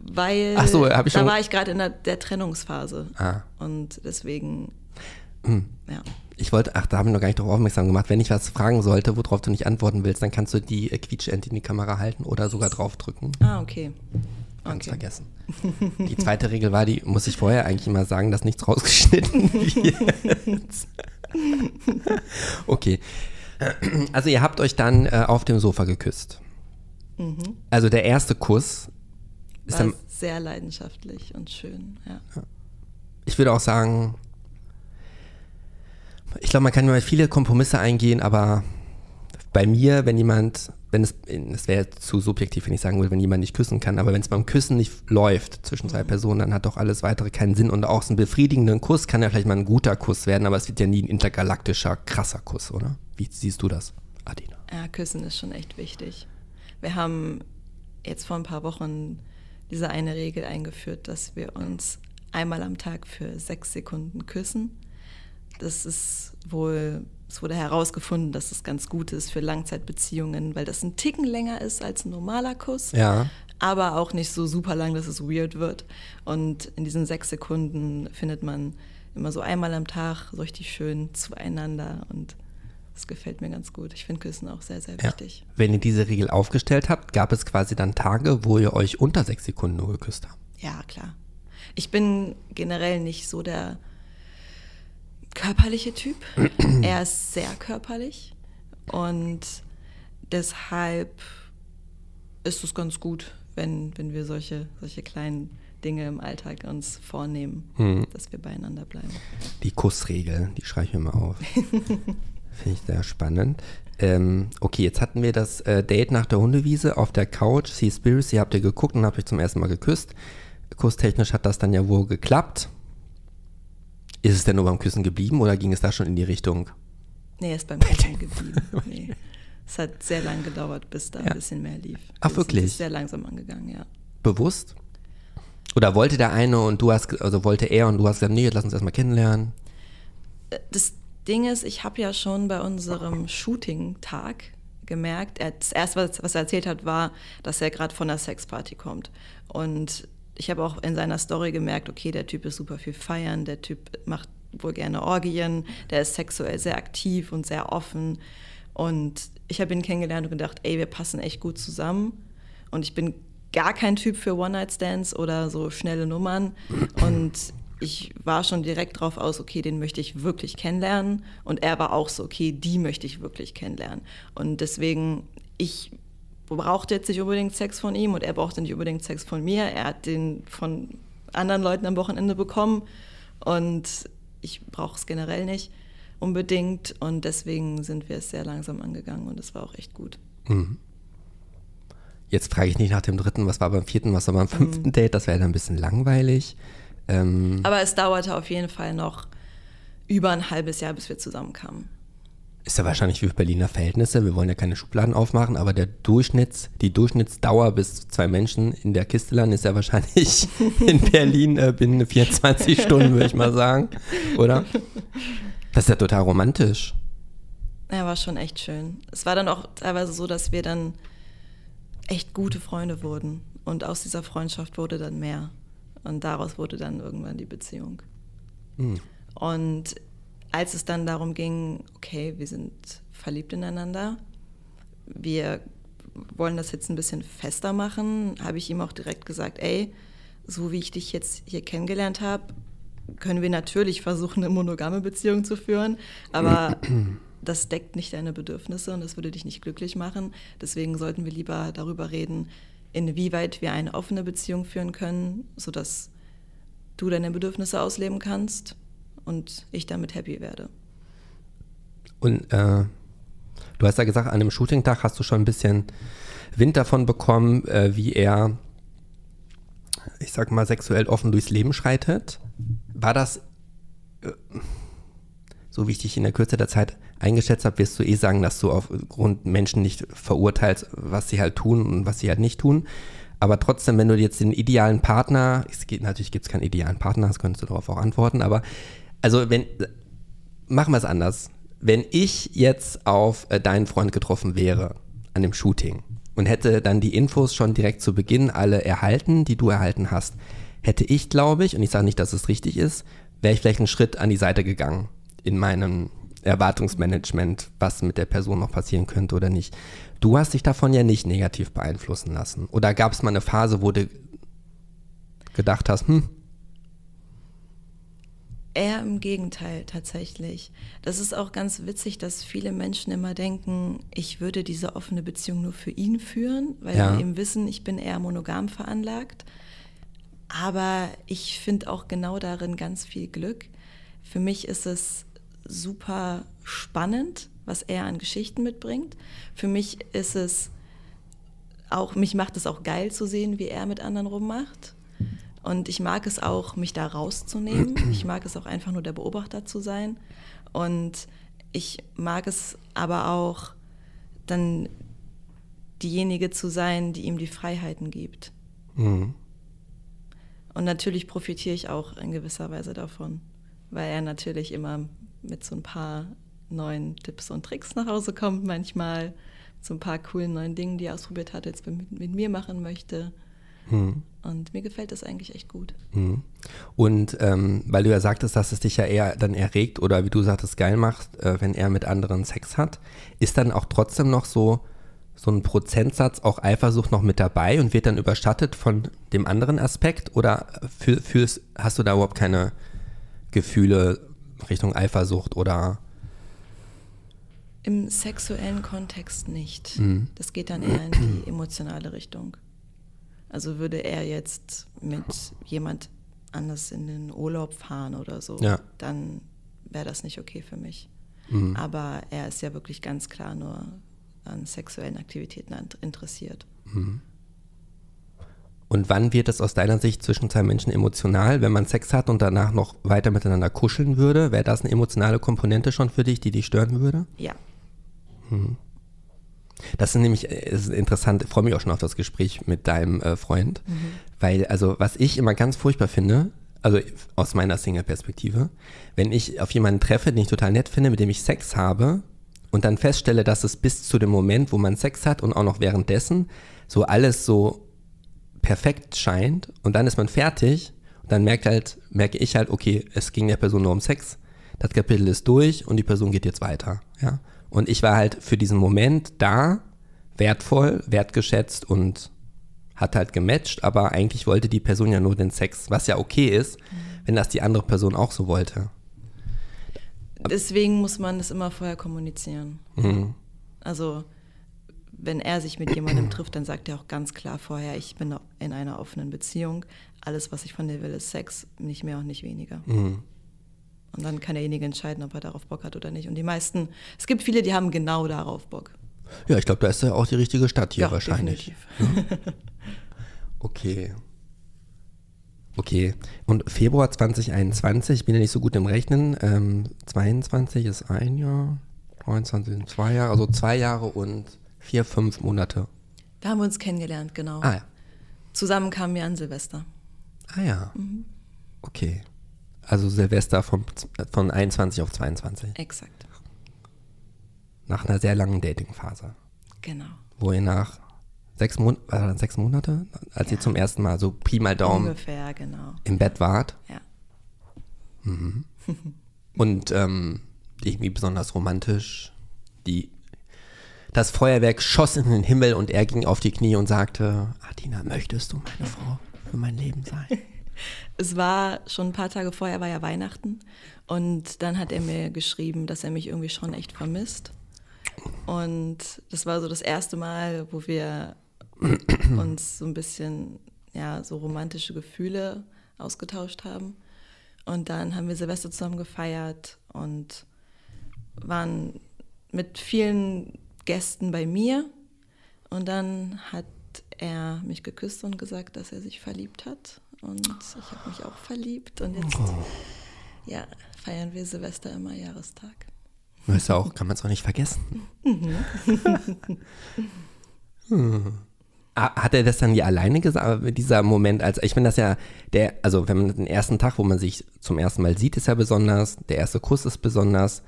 Weil Ach so, hab ich da schon- war ich gerade in der, der Trennungsphase. Ah. Und deswegen, Hm. ja. Ich wollte, ach, da haben wir noch gar nicht darauf aufmerksam gemacht. Wenn ich was fragen sollte, worauf du nicht antworten willst, dann kannst du die äh, Quietschente in die Kamera halten oder sogar draufdrücken. Ah, okay. Ganz okay. vergessen. Die zweite Regel war, die muss ich vorher eigentlich immer sagen, dass nichts rausgeschnitten wird. okay. Also ihr habt euch dann äh, auf dem Sofa geküsst. Also der erste Kuss ist War dann, sehr leidenschaftlich und schön, ja. ich würde auch sagen, ich glaube, man kann immer viele Kompromisse eingehen, aber bei mir, wenn jemand, wenn es, es wäre zu subjektiv, wenn ich sagen würde, wenn jemand nicht küssen kann, aber wenn es beim Küssen nicht läuft zwischen zwei Personen, dann hat doch alles weitere keinen Sinn. Und auch so ein befriedigender Kuss kann ja vielleicht mal ein guter Kuss werden, aber es wird ja nie ein intergalaktischer, krasser Kuss, oder? Wie siehst du das? Ja, küssen ist schon echt wichtig. Wir haben jetzt vor ein paar Wochen diese eine Regel eingeführt, dass wir uns einmal am Tag für sechs Sekunden küssen. Das ist wohl, es wurde herausgefunden, dass es ganz gut ist für Langzeitbeziehungen, weil das ein Ticken länger ist als ein normaler Kuss. Ja. Aber auch nicht so super lang, dass es weird wird. Und in diesen sechs Sekunden findet man immer so einmal am Tag so richtig schön zueinander und das gefällt mir ganz gut. Ich finde Küssen auch sehr, sehr wichtig. Ja. Wenn ihr diese Regel aufgestellt habt, gab es quasi dann Tage, wo ihr euch unter sechs Sekunden nur geküsst habt? Ja, klar. Ich bin generell nicht so der körperliche Typ. er ist sehr körperlich und deshalb ist es ganz gut, wenn, wenn wir solche, solche kleinen Dinge im Alltag uns vornehmen, hm. dass wir beieinander bleiben. Die Kussregel, die schreibe ich mir mal auf. Finde ich sehr spannend. Ähm, okay, jetzt hatten wir das äh, Date nach der Hundewiese auf der Couch. Seaspiracy habt ihr geguckt und habt euch zum ersten Mal geküsst. Kusstechnisch hat das dann ja wohl geklappt. Ist es denn nur beim Küssen geblieben oder ging es da schon in die Richtung? Nee, es ist beim Küssen geblieben. Nee. Es hat sehr lange gedauert, bis da ja. ein bisschen mehr lief. Ach, Wir wirklich? Ist sehr langsam angegangen, ja. Bewusst? Oder wollte der eine und du hast, also wollte er und du hast gesagt, nee, lass uns erstmal kennenlernen? Äh, das Ding ist, ich habe ja schon bei unserem Shooting-Tag gemerkt, er, das erste, was, er erzählt hat, war, dass er gerade von der Sexparty kommt. Und ich habe auch in seiner Story gemerkt, okay, der Typ ist super viel feiern, der Typ macht wohl gerne Orgien, der ist sexuell sehr aktiv und sehr offen. Und ich habe ihn kennengelernt und gedacht, ey, wir passen echt gut zusammen. Und ich bin gar kein Typ für One-Night-Stands oder so schnelle Nummern. Und ich war schon direkt drauf aus, okay, den möchte ich wirklich kennenlernen. Und er war auch so, okay, die möchte ich wirklich kennenlernen. Und deswegen, ich brauchte jetzt nicht unbedingt Sex von ihm und er brauchte nicht unbedingt Sex von mir. Er hat den von anderen Leuten am Wochenende bekommen und ich brauche es generell nicht unbedingt. Und deswegen sind wir es sehr langsam angegangen und es war auch echt gut. Mhm. Jetzt frage ich nicht nach dem dritten, was war beim vierten, was war beim fünften mhm. Date, das wäre dann ein bisschen langweilig. Ähm, Aber es dauerte auf jeden Fall noch über ein halbes Jahr, bis wir zusammenkamen. Ist ja wahrscheinlich wie Berliner Verhältnisse. Wir wollen ja keine Schubladen aufmachen, aber der Durchschnitts, die Durchschnittsdauer bis zwei Menschen in der Kiste landen ist ja wahrscheinlich in Berlin äh, binnen 24 Stunden, würde ich mal sagen. Oder? Das ist ja total romantisch. Ja, war schon echt schön. Es war dann auch teilweise so, dass wir dann echt gute Freunde wurden. Und aus dieser Freundschaft wurde dann mehr. Und daraus wurde dann irgendwann die Beziehung. Mhm. Und als es dann darum ging, okay, wir sind verliebt ineinander, wir wollen das jetzt ein bisschen fester machen, habe ich ihm auch direkt gesagt, ey, so wie ich dich jetzt hier kennengelernt habe, können wir natürlich versuchen, eine monogame Beziehung zu führen, aber das deckt nicht deine Bedürfnisse und das würde dich nicht glücklich machen. Deswegen sollten wir lieber darüber reden, inwieweit wir eine offene Beziehung führen können, sodass du deine Bedürfnisse ausleben kannst und ich damit happy werde. Und äh, du hast ja gesagt, an dem Shooting-Tag hast du schon ein bisschen Wind davon bekommen, äh, wie er, ich sag mal, sexuell offen durchs Leben schreitet. War das, äh, so wie ich dich in der Kürze der Zeit eingeschätzt habe, wirst du eh sagen, dass du aufgrund Menschen nicht verurteilst, was sie halt tun und was sie halt nicht tun. Aber trotzdem, wenn du jetzt den idealen Partner, es geht, natürlich gibt es keinen idealen Partner, das könntest du darauf auch antworten, aber also wenn, machen wir es anders. Wenn ich jetzt auf äh, deinen Freund getroffen wäre an dem Shooting und hätte dann die Infos schon direkt zu Beginn alle erhalten, die du erhalten hast, hätte ich, glaube ich, und ich sage nicht, dass es richtig ist, wäre ich vielleicht einen Schritt an die Seite gegangen in meinem Erwartungsmanagement, was mit der Person noch passieren könnte oder nicht. Du hast dich davon ja nicht negativ beeinflussen lassen. Oder gab es mal eine Phase, wo du gedacht hast, hm? Eher im Gegenteil tatsächlich. Das ist auch ganz witzig, dass viele Menschen immer denken, ich würde diese offene Beziehung nur für ihn führen, weil ja. sie eben wissen, ich bin eher monogam veranlagt. Aber ich finde auch genau darin ganz viel Glück. Für mich ist es super spannend, was er an Geschichten mitbringt. Für mich ist es auch, mich macht es auch geil zu sehen, wie er mit anderen rummacht. Und ich mag es auch, mich da rauszunehmen. Ich mag es auch einfach nur der Beobachter zu sein. Und ich mag es aber auch, dann diejenige zu sein, die ihm die Freiheiten gibt. Mhm. Und natürlich profitiere ich auch in gewisser Weise davon, weil er natürlich immer mit so ein paar neuen Tipps und Tricks nach Hause kommt, manchmal so ein paar coolen neuen Dingen, die er ausprobiert hat, jetzt mit, mit mir machen möchte. Mhm. Und mir gefällt das eigentlich echt gut. Mhm. Und ähm, weil du ja sagtest, dass es dich ja eher dann erregt oder wie du sagtest, geil macht, äh, wenn er mit anderen Sex hat, ist dann auch trotzdem noch so, so ein Prozentsatz auch Eifersucht noch mit dabei und wird dann überschattet von dem anderen Aspekt? Oder fühl, fühlst, hast du da überhaupt keine Gefühle Richtung Eifersucht oder Im sexuellen Kontext nicht. Mhm. Das geht dann eher in die emotionale Richtung. Also würde er jetzt mit jemand anders in den Urlaub fahren oder so, Ja. dann wäre das nicht okay für mich. Mhm. Aber er ist ja wirklich ganz klar nur an sexuellen Aktivitäten interessiert. Und wann wird es aus deiner Sicht zwischen zwei Menschen emotional, wenn man Sex hat und danach noch weiter miteinander kuscheln würde? Wäre das eine emotionale Komponente schon für dich, die dich stören würde? Ja, Das ist nämlich äh, das ist interessant, ich freue mich auch schon auf das Gespräch mit deinem äh, Freund, weil also was ich immer ganz furchtbar finde, also aus meiner Single-Perspektive, wenn ich auf jemanden treffe, den ich total nett finde, mit dem ich Sex habe und dann feststelle, dass es bis zu dem Moment, wo man Sex hat und auch noch währenddessen so alles so perfekt scheint und dann ist man fertig und dann merkt halt, merke ich halt, okay, es ging der Person nur um Sex, das Kapitel ist durch und die Person geht jetzt weiter, ja. Und ich war halt für diesen Moment da, wertvoll, wertgeschätzt und hat halt gematcht, aber eigentlich wollte die Person ja nur den Sex, was ja okay ist, wenn das die andere Person auch so wollte. deswegen muss man das immer vorher kommunizieren. Mhm. Also wenn er sich mit jemandem trifft, dann sagt er auch ganz klar vorher, ich bin in einer offenen Beziehung. Alles, was ich von dir will, ist Sex, nicht mehr und nicht weniger. Mhm. Und dann kann derjenige entscheiden, ob er darauf Bock hat oder nicht. Und die meisten, es gibt viele, die haben genau darauf Bock. Ja, ich glaube, da ist ja auch die richtige Stadt hier ja, wahrscheinlich. definitiv. Okay. Okay. Und Februar 2021, ich bin ja nicht so gut im Rechnen. Ähm, 22 ist ein Jahr, 23 sind zwei Jahre, also zwei Jahre und vier, fünf Monate. Da haben wir uns kennengelernt, genau. Ah ja. Zusammen kamen wir an Silvester. Ah ja. Okay. Also Silvester vom, von 21 auf 22. Exakt. Nach einer sehr langen Datingphase. Genau. Wo ihr nach sechs, Mon war das sechs Monate, als ihr Ja. zum ersten Mal so Pi mal Daumen Ungefähr, genau. im Bett wart. Ja. Und ähm, irgendwie besonders romantisch. Die, das Feuerwerk schoss in den Himmel und er ging auf die Knie und sagte, Adina, möchtest du meine Frau für mein Leben sein? Es war schon ein paar Tage vorher, war ja Weihnachten. Und dann hat er mir geschrieben, dass er mich irgendwie schon echt vermisst. Und das war so das erste Mal, wo wir uns so ein bisschen, ja, so romantische Gefühle ausgetauscht haben. Und dann haben wir Silvester zusammen gefeiert und waren mit vielen Gästen bei mir. Und dann hat er mich geküsst und gesagt, dass er sich verliebt hat. Und ich habe mich auch verliebt. Und jetzt ja, feiern wir Silvester immer Jahrestag. Ist ja auch, kann man es auch nicht vergessen. Hm. Hat er das dann nie alleine gesagt, dieser Moment, als ich finde das ja, der, also wenn man den ersten Tag, wo man sich zum ersten Mal sieht, ist ja besonders, der erste Kuss ist besonders,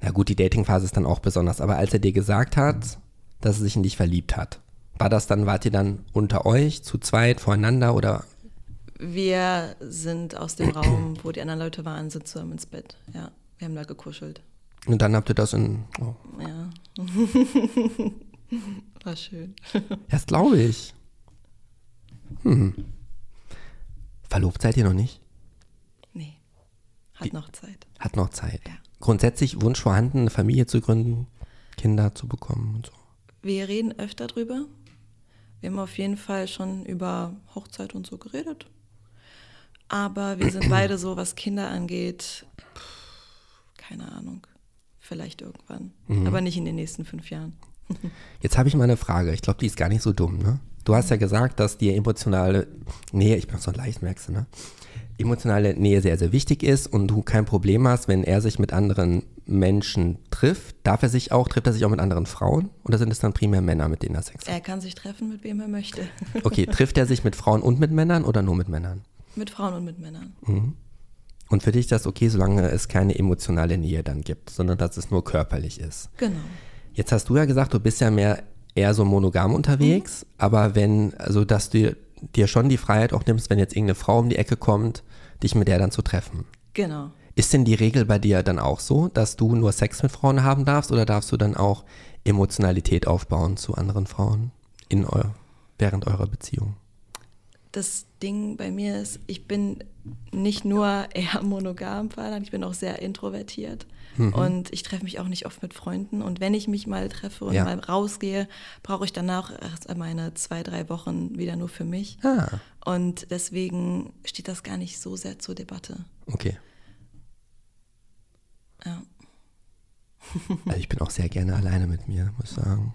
na gut, die Datingphase ist dann auch besonders, aber als er dir gesagt hat, dass er sich in dich verliebt hat, war das dann, wart ihr dann unter euch, zu zweit, voreinander oder? Wir sind aus dem Raum, wo die anderen Leute waren, sind zusammen ins Bett. Ja, wir haben da gekuschelt. Und dann habt ihr das in, oh, Ja. War schön. das glaube ich. Hm. Verlobt seid ihr noch nicht? Nee, hat noch Zeit. Hat noch Zeit. Ja. Grundsätzlich Wunsch vorhanden, eine Familie zu gründen, Kinder zu bekommen und so. Wir reden öfter drüber. Wir haben auf jeden Fall schon über Hochzeit und so geredet. Aber wir sind beide so, was Kinder angeht, keine Ahnung. Vielleicht irgendwann. Aber nicht in den nächsten fünf Jahren. Jetzt habe ich mal eine Frage. Ich glaube, die ist gar nicht so dumm, ne? Du hast ja gesagt, dass dir emotionale Nähe, ich bin so leicht, merkst du, ne? Emotionale Nähe sehr, sehr wichtig ist und du kein Problem hast, wenn er sich mit anderen Menschen trifft, darf er sich auch, trifft er sich auch mit anderen Frauen? Oder sind es dann primär Männer, mit denen er Sex hat? Er kann sich treffen, mit wem er möchte. Okay, trifft er sich mit Frauen und mit Männern oder nur mit Männern? Mit Frauen und mit Männern. Und für dich ist das okay, solange es keine emotionale Nähe dann gibt, sondern dass es nur körperlich ist. Genau. Jetzt hast du ja gesagt, du bist ja mehr eher so monogam unterwegs, aber wenn, also dass du dir schon die Freiheit auch nimmst, wenn jetzt irgendeine Frau um die Ecke kommt, dich mit der dann zu treffen. Genau. Ist denn die Regel bei dir dann auch so, dass du nur Sex mit Frauen haben darfst oder darfst du dann auch Emotionalität aufbauen zu anderen Frauen in eu während eurer Beziehung? Das Ding bei mir ist, ich bin nicht nur eher monogam verlangt, ich bin auch sehr introvertiert. Mhm. Und ich treffe mich auch nicht oft mit Freunden. Und wenn ich mich mal treffe und Ja. mal rausgehe, brauche ich danach erst meine zwei, drei Wochen wieder nur für mich. Ah, Und deswegen steht das gar nicht so sehr zur Debatte. okay. Ja. Also ich bin auch sehr gerne alleine mit mir, muss ich sagen.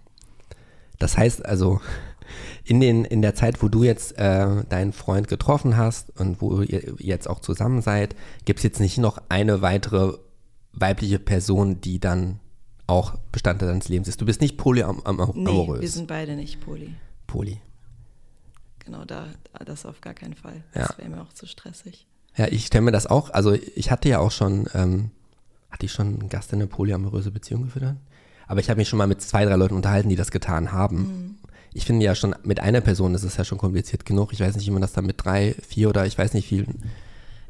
Das heißt also, in, den, in der Zeit, wo du jetzt äh, deinen Freund getroffen hast und wo ihr jetzt auch zusammen seid, gibt es jetzt nicht noch eine weitere weibliche Person, die dann auch Bestandteil deines Lebens ist. Du bist nicht polyamorös. Nee, wir sind beide nicht poly. Poly. Genau, da, das auf gar keinen Fall. Ja. Das wäre mir auch zu stressig. Ja, ich stelle mir das auch, also ich hatte ja auch schon, ähm, hatte ich schon einen Gast, der eine polyamoröse Beziehung geführt? Aber ich habe mich schon mal mit zwei, drei Leuten unterhalten, die das getan haben. Ich finde ja schon, mit einer Person ist es ja schon kompliziert genug. Ich weiß nicht, wie man das dann mit drei, vier oder ich weiß nicht viel.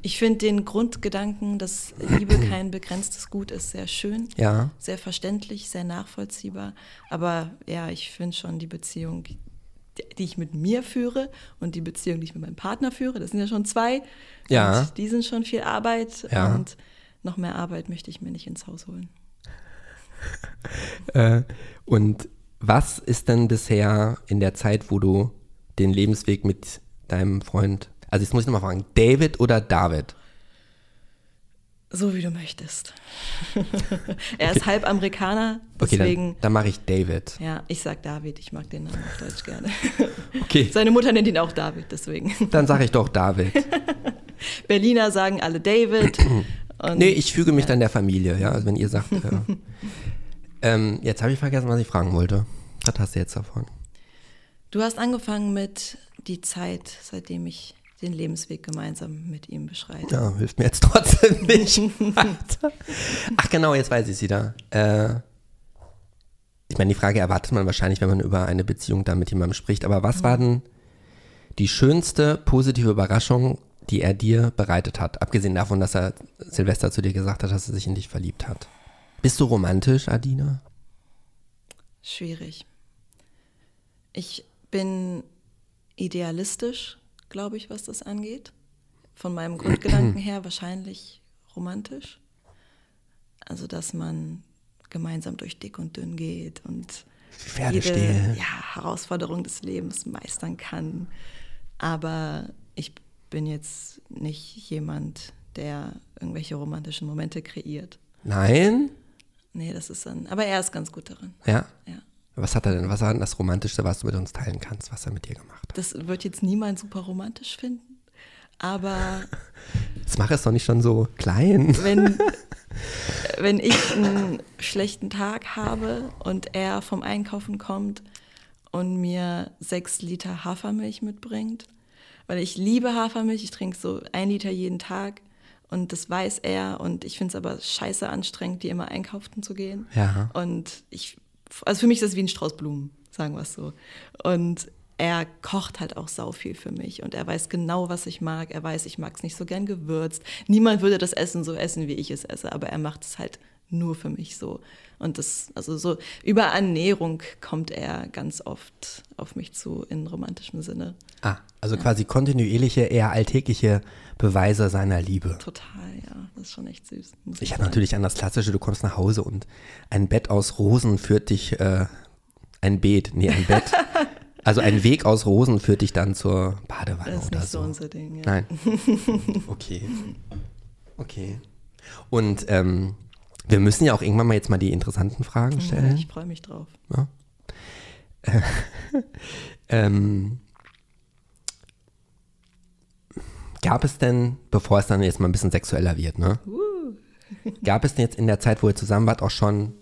Ich finde den Grundgedanken, dass Liebe kein begrenztes Gut ist, sehr schön. Ja, Sehr verständlich, sehr nachvollziehbar. Aber ja, ich finde schon die Beziehung, die, die ich mit mir führe und die Beziehung, die ich mit meinem Partner führe, das sind ja schon zwei. Ja. Und die sind schon viel Arbeit. Ja. Und noch mehr Arbeit möchte ich mir nicht ins Haus holen. Äh, und was ist denn bisher in der Zeit, wo du den Lebensweg mit deinem Freund, also jetzt muss ich nochmal fragen, David oder David? So wie du möchtest. er ist halb Amerikaner, Okay, deswegen. dann, dann mache ich David. Ja, ich sag David, ich mag den Namen auf Deutsch gerne. Okay, Seine Mutter nennt ihn auch David, deswegen. dann sage ich doch David. Berliner sagen alle David. Und Nee, ich füge mich dann der Familie, ja, also wenn ihr sagt. Äh, ähm, jetzt habe ich vergessen, was ich fragen wollte. Was hast du jetzt davon? Du hast angefangen mit die Zeit, seitdem ich den Lebensweg gemeinsam mit ihm beschreite. Ja, hilft mir jetzt trotzdem nicht. weiter. Ach genau, jetzt weiß ich es wieder. Äh, ich meine, die Frage erwartet man wahrscheinlich, wenn man über eine Beziehung da mit jemandem spricht. Aber was war denn die schönste positive Überraschung, die er dir bereitet hat? Abgesehen davon, dass er Silvester zu dir gesagt hat, dass er sich in dich verliebt hat. Bist du romantisch, Adina? Schwierig. Ich bin idealistisch, glaube ich, was das angeht. Von meinem Grundgedanken her wahrscheinlich romantisch. Also, dass man gemeinsam durch dick und dünn geht und jede ja, Herausforderung des Lebens meistern kann. Aber ich bin jetzt nicht jemand, der irgendwelche romantischen Momente kreiert. Nein? Nee, das ist dann. Aber er ist ganz gut darin. Ja. Ja. Was hat er denn? Was war denn das Romantischste, was du mit uns teilen kannst, was er mit dir gemacht hat? Das wird jetzt niemand super romantisch finden. Aber Das mache es doch nicht schon so klein. wenn, wenn ich einen schlechten Tag habe und er vom Einkaufen kommt und mir sechs Liter Hafermilch mitbringt, weil ich liebe Hafermilch, ich trinke so ein Liter jeden Tag und das weiß er und ich finde es aber scheiße anstrengend, die immer einkaufen zu gehen. Ja. Und ich, also für mich ist das wie ein Strauß Blumen, sagen wir es so. Und er kocht halt auch sau viel für mich und er weiß genau, was ich mag. Er weiß, ich mag es nicht so gern gewürzt. Niemand würde das Essen so essen, wie ich es esse, aber er macht es halt nur für mich so. Und das, also so über Ernährung kommt er ganz oft auf mich zu in romantischem Sinne. Ah, also quasi kontinuierliche, eher alltägliche Beweise seiner Liebe. Total, ja. Das ist schon echt süß. Muss Ich habe natürlich an das Klassische, du kommst nach Hause und ein Bett aus Rosen führt dich, äh, ein Beet, nee, ein Bett. Also ein Weg aus Rosen führt dich dann zur Badewanne Das ist oder nicht so so. unser Ding. Ja. Nein. Okay. Okay. Und ähm, wir müssen ja auch irgendwann mal jetzt mal die interessanten Fragen Ja, stellen. ich freue mich drauf. Ähm, gab es denn, bevor es dann jetzt mal ein bisschen sexueller wird, ne? Uh. Gab es denn jetzt in der Zeit, wo ihr zusammen wart, auch schon,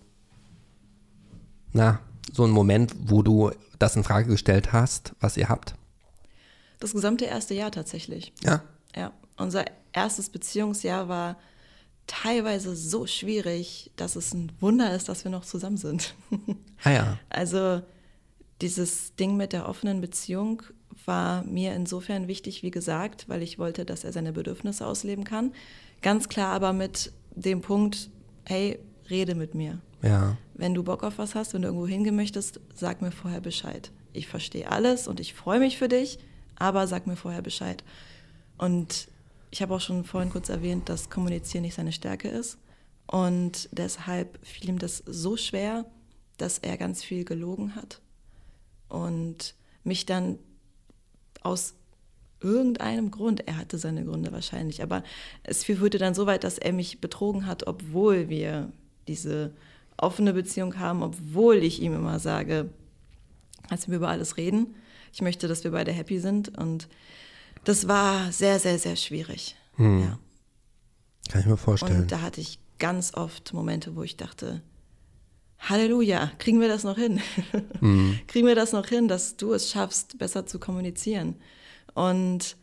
na, so einen Moment, wo du das in Frage gestellt hast, was ihr habt? Das gesamte erste Jahr tatsächlich. Ja. Ja, unser erstes Beziehungsjahr war teilweise so schwierig, dass es ein Wunder ist, dass wir noch zusammen sind. Ah ja. Also dieses Ding mit der offenen Beziehung war mir insofern wichtig, wie gesagt, weil ich wollte, dass er seine Bedürfnisse ausleben kann. Ganz klar aber mit dem Punkt, hey, rede mit mir. Ja. Wenn du Bock auf was hast, wenn du irgendwo hingehen möchtest, sag mir vorher Bescheid. Ich verstehe alles und ich freue mich für dich, aber sag mir vorher Bescheid. Und ich habe auch schon vorhin kurz erwähnt, dass Kommunizieren nicht seine Stärke ist. Und deshalb fiel ihm das so schwer, dass er ganz viel gelogen hat und mich dann aus irgendeinem Grund, er hatte seine Gründe wahrscheinlich, aber es führte dann so weit, dass er mich betrogen hat, obwohl wir diese offene Beziehung haben, obwohl ich ihm immer sage, dass wir über alles reden. Ich möchte, dass wir beide happy sind und das war sehr, sehr, sehr schwierig. Hm. Ja. Kann ich mir vorstellen. Und da hatte ich ganz oft Momente, wo ich dachte, Halleluja, kriegen wir das noch hin? Mhm. kriegen wir das noch hin, dass du es schaffst, besser zu kommunizieren? Und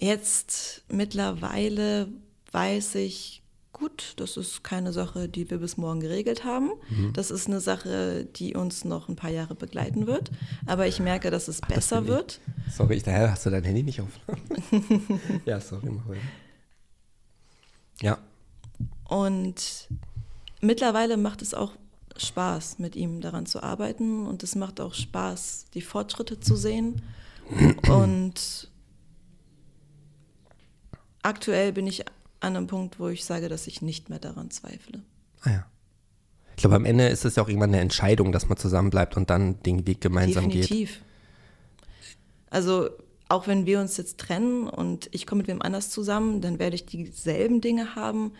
jetzt mittlerweile weiß ich, gut, das ist keine Sache, die wir bis morgen geregelt haben. Mhm. Das ist eine Sache, die uns noch ein paar Jahre begleiten wird. Aber ich merke, dass es Ach, das besser ich. wird. Sorry, ich daher hast du dein Handy nicht auf. ja, sorry, mach weiter. Ja. Und mittlerweile macht es auch Spaß, mit ihm daran zu arbeiten. Und es macht auch Spaß, die Fortschritte zu sehen. Und aktuell bin ich an einem Punkt, wo ich sage, dass ich nicht mehr daran zweifle. Ah ja. Ich glaube, am Ende ist es ja auch irgendwann eine Entscheidung, dass man zusammenbleibt und dann den Weg gemeinsam geht. Definitiv. Also auch wenn wir uns jetzt trennen und ich komme mit wem anders zusammen, dann werde ich dieselben Dinge haben,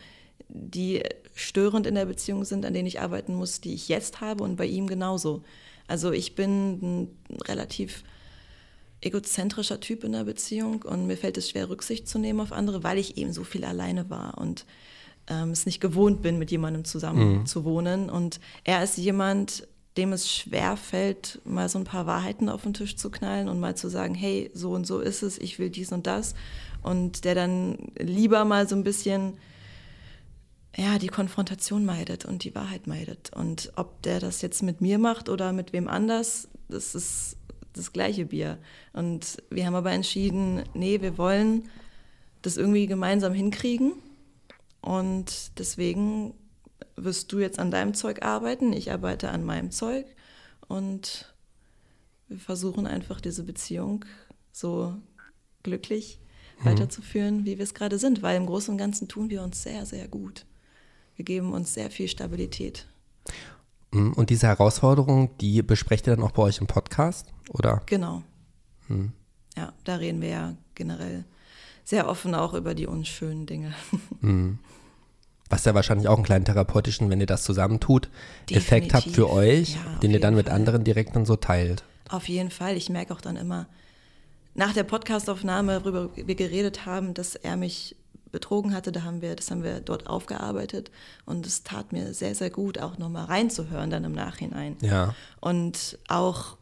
die störend in der Beziehung sind, an denen ich arbeiten muss, die ich jetzt habe und bei ihm genauso. Also ich bin ein relativ egozentrischer Typ in der Beziehung und mir fällt es schwer, Rücksicht zu nehmen auf andere, weil ich eben so viel alleine war und ähm, es nicht gewohnt bin, mit jemandem zusammen zu wohnen. Und er ist jemand, dem es schwer fällt, mal so ein paar Wahrheiten auf den Tisch zu knallen und mal zu sagen, hey, so und so ist es, ich will dies und das. Und der dann lieber mal so ein bisschen ja, die Konfrontation meidet und die Wahrheit meidet. Und ob der das jetzt mit mir macht oder mit wem anders, das ist das gleiche Bier. Und wir haben aber entschieden, nee, wir wollen das irgendwie gemeinsam hinkriegen. Und deswegen wirst du jetzt an deinem Zeug arbeiten, ich arbeite an meinem Zeug. Und wir versuchen einfach diese Beziehung so glücklich weiterzuführen, wie wir es gerade sind. Weil im Großen und Ganzen tun wir uns sehr, sehr gut. Wir geben uns sehr viel Stabilität. Mm, Und diese Herausforderung, die besprecht ihr dann auch bei euch im Podcast, oder? Genau. Ja, da reden wir ja generell sehr offen auch über die unschönen Dinge. Was ja wahrscheinlich auch einen kleinen therapeutischen, wenn ihr das zusammentut, Effekt habt für Definitiv. euch, Ja, den ihr dann mit Fall. anderen direkt dann so teilt. Auf jeden Fall. Ich merke auch dann immer, nach der Podcastaufnahme, worüber wir geredet haben, dass er mich betrogen hatte, da haben wir, das haben wir dort aufgearbeitet und es tat mir sehr, sehr gut, auch nochmal reinzuhören dann im Nachhinein. Ja. Und auch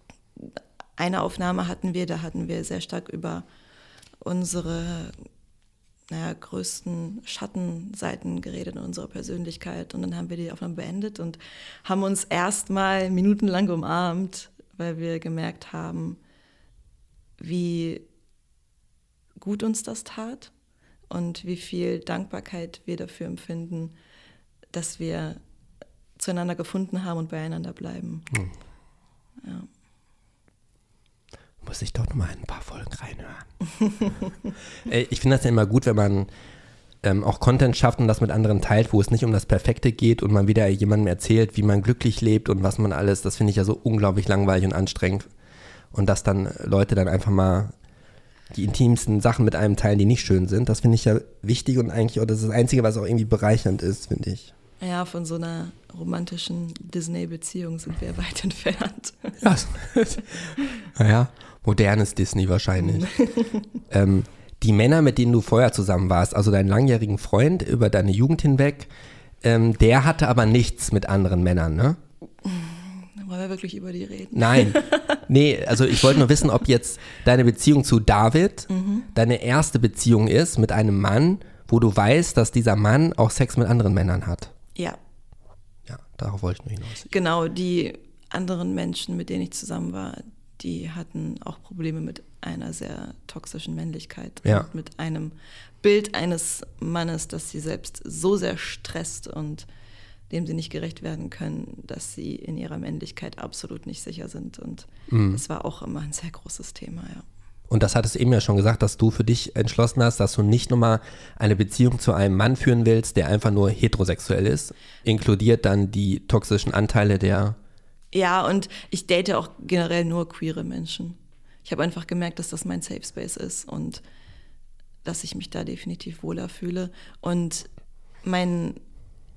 eine Aufnahme hatten wir, da hatten wir sehr stark über unsere naja, größten Schattenseiten geredet in unserer Persönlichkeit. Und dann haben wir die Aufnahme beendet und haben uns erstmal minutenlang umarmt, weil wir gemerkt haben, wie gut uns das tat und wie viel Dankbarkeit wir dafür empfinden, dass wir zueinander gefunden haben und beieinander bleiben. Ja. Muss ich doch nochmal in ein paar Folgen reinhören. Ich finde das ja immer gut, wenn man ähm, auch Content schafft und das mit anderen teilt, wo es nicht um das Perfekte geht und man wieder jemandem erzählt, wie man glücklich lebt und was man alles, das finde ich ja so unglaublich langweilig und anstrengend. Und dass dann Leute dann einfach mal die intimsten Sachen mit einem teilen, die nicht schön sind, das finde ich ja wichtig und eigentlich auch das ist das Einzige, was auch irgendwie bereichernd ist, finde ich. Ja, von so einer romantischen Disney-Beziehung sind wir weit entfernt. Ja, naja, modernes Disney wahrscheinlich. ähm, die Männer, mit denen du vorher zusammen warst, also deinen langjährigen Freund über deine Jugend hinweg, ähm, der hatte aber nichts mit anderen Männern, ne? Wollen wir wirklich über die reden? Nein. Nee, also ich wollte nur wissen, ob jetzt deine Beziehung zu David mhm. deine erste Beziehung ist mit einem Mann, wo du weißt, dass dieser Mann auch Sex mit anderen Männern hat. Ja. Ja, darauf wollte ich nur hinaus. Genau, die anderen Menschen, mit denen ich zusammen war, die hatten auch Probleme mit einer sehr toxischen Männlichkeit ja. und mit einem Bild eines Mannes, das sie selbst so sehr stresst und dem sie nicht gerecht werden können, dass sie in ihrer Männlichkeit absolut nicht sicher sind. Und mhm. das war auch immer ein sehr großes Thema, ja. Und das hattest du eben ja schon gesagt, dass du für dich entschlossen hast, dass du nicht nochmal eine Beziehung zu einem Mann führen willst, der einfach nur heterosexuell ist, inkludiert dann die toxischen Anteile der. Ja, und ich date auch generell nur queere Menschen. Ich habe einfach gemerkt, dass das mein Safe Space ist und dass ich mich da definitiv wohler fühle. Und meinen